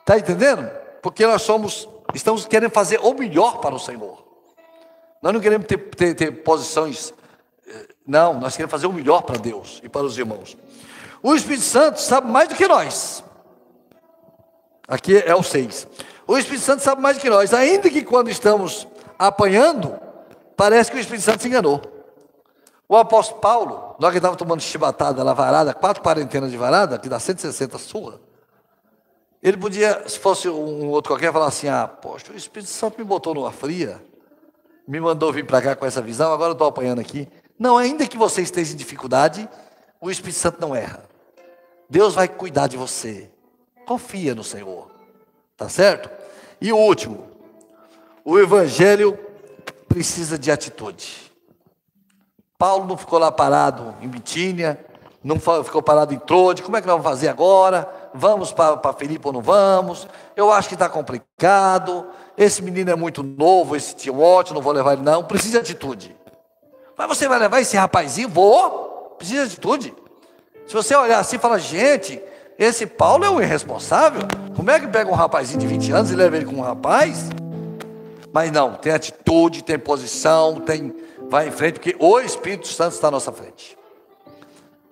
Está entendendo? Porque nós somos, estamos querendo fazer o melhor para o Senhor. Nós não queremos ter, ter, ter posições. Não, nós queremos fazer o melhor para Deus e para os irmãos. O Espírito Santo sabe mais do que nós. Aqui é o 6. O Espírito Santo sabe mais do que nós, ainda que quando estamos apanhando, parece que o Espírito Santo se enganou. O apóstolo Paulo, nós que estávamos tomando chibatada na varada, quatro quarentenas de varada, que dá 160 surra, ele podia, se fosse um outro qualquer, falar assim: ah, poxa, o Espírito Santo me botou numa fria, me mandou vir para cá com essa visão, agora eu estou apanhando aqui. Não, ainda que você esteja em dificuldade, o Espírito Santo não erra. Deus vai cuidar de você. Confia no Senhor. Tá certo? E o último, o Evangelho precisa de atitude. Paulo não ficou lá parado em Bitínia, não ficou parado em Trode, como é que nós vamos fazer agora? Vamos para Felipe ou não vamos? Eu acho que está complicado. Esse menino é muito novo, esse Timóteo, não vou levar ele não. Precisa de atitude. Mas você vai levar esse rapazinho? Vou. Precisa de atitude. Se você olhar assim e falar, gente, esse Paulo é um irresponsável. Como é que pega um rapazinho de 20 anos e leva ele com um rapaz? Mas não, tem atitude, tem posição, tem vai em frente, porque o Espírito Santo está à nossa frente.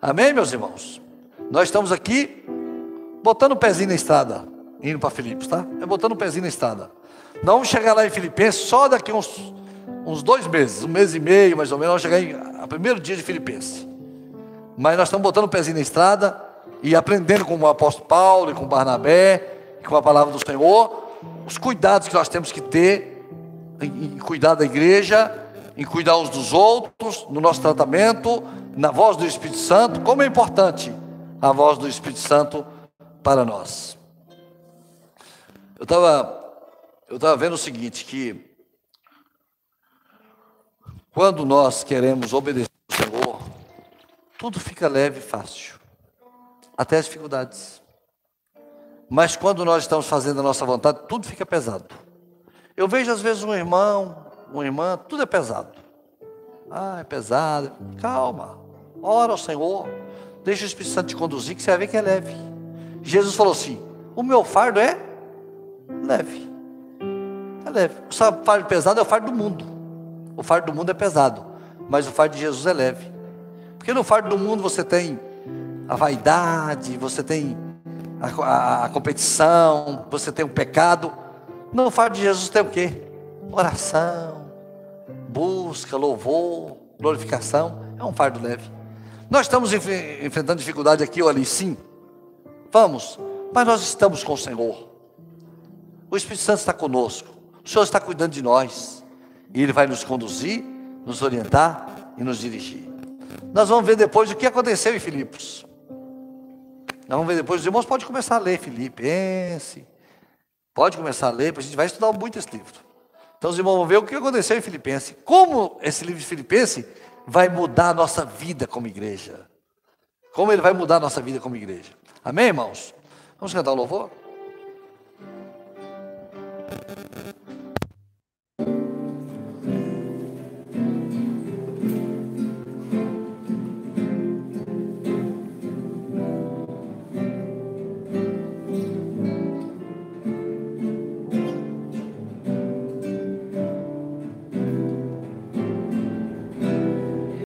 Amém, meus irmãos? Nós estamos aqui botando o pezinho na estrada, indo para Filipos, tá? É botando o pezinho na estrada. Não chegar lá em Filipenses só daqui uns, uns dois meses, um mês e meio mais ou menos, chegar em, a primeiro dia de Filipenses. Mas nós estamos botando o pezinho na estrada e aprendendo com o apóstolo Paulo e com Barnabé, com a palavra do Senhor, os cuidados que nós temos que ter em, cuidar da igreja, em cuidar uns dos outros, no nosso tratamento, na voz do Espírito Santo, como é importante a voz do Espírito Santo para nós. Eu estava eu estava vendo o seguinte, que quando nós queremos obedecer ao Senhor, tudo fica leve e fácil, até as dificuldades. Mas quando nós estamos fazendo a nossa vontade, tudo fica pesado. Eu vejo às vezes um irmão, uma irmã, tudo é pesado. Ah, é pesado. Calma. Ora ao Senhor. Deixa o Espírito Santo te conduzir, que você vai ver que é leve. Jesus falou assim: O meu fardo é leve. É leve. O fardo pesado é o fardo do mundo. O fardo do mundo é pesado. Mas o fardo de Jesus é leve. Porque no fardo do mundo você tem a vaidade, você tem a, a, a competição, você tem o pecado. No fardo de Jesus tem o quê? Oração, busca, louvor, glorificação. É um fardo leve. Nós estamos enfrentando dificuldade aqui ou ali, sim. Vamos, mas nós estamos com o Senhor. O Espírito Santo está conosco. O Senhor está cuidando de nós. E Ele vai nos conduzir, nos orientar e nos dirigir. Nós vamos ver depois o que aconteceu em Filipos. Nós vamos ver depois. Os irmãos podem começar a ler Filipenses. Pode começar a ler, porque a gente vai estudar muito esse livro. Então os irmãos vão ver o que aconteceu em Filipenses. Como esse livro de Filipenses vai mudar a nossa vida como igreja. Como ele vai mudar a nossa vida como igreja. Amém, irmãos? Vamos cantar o um louvor?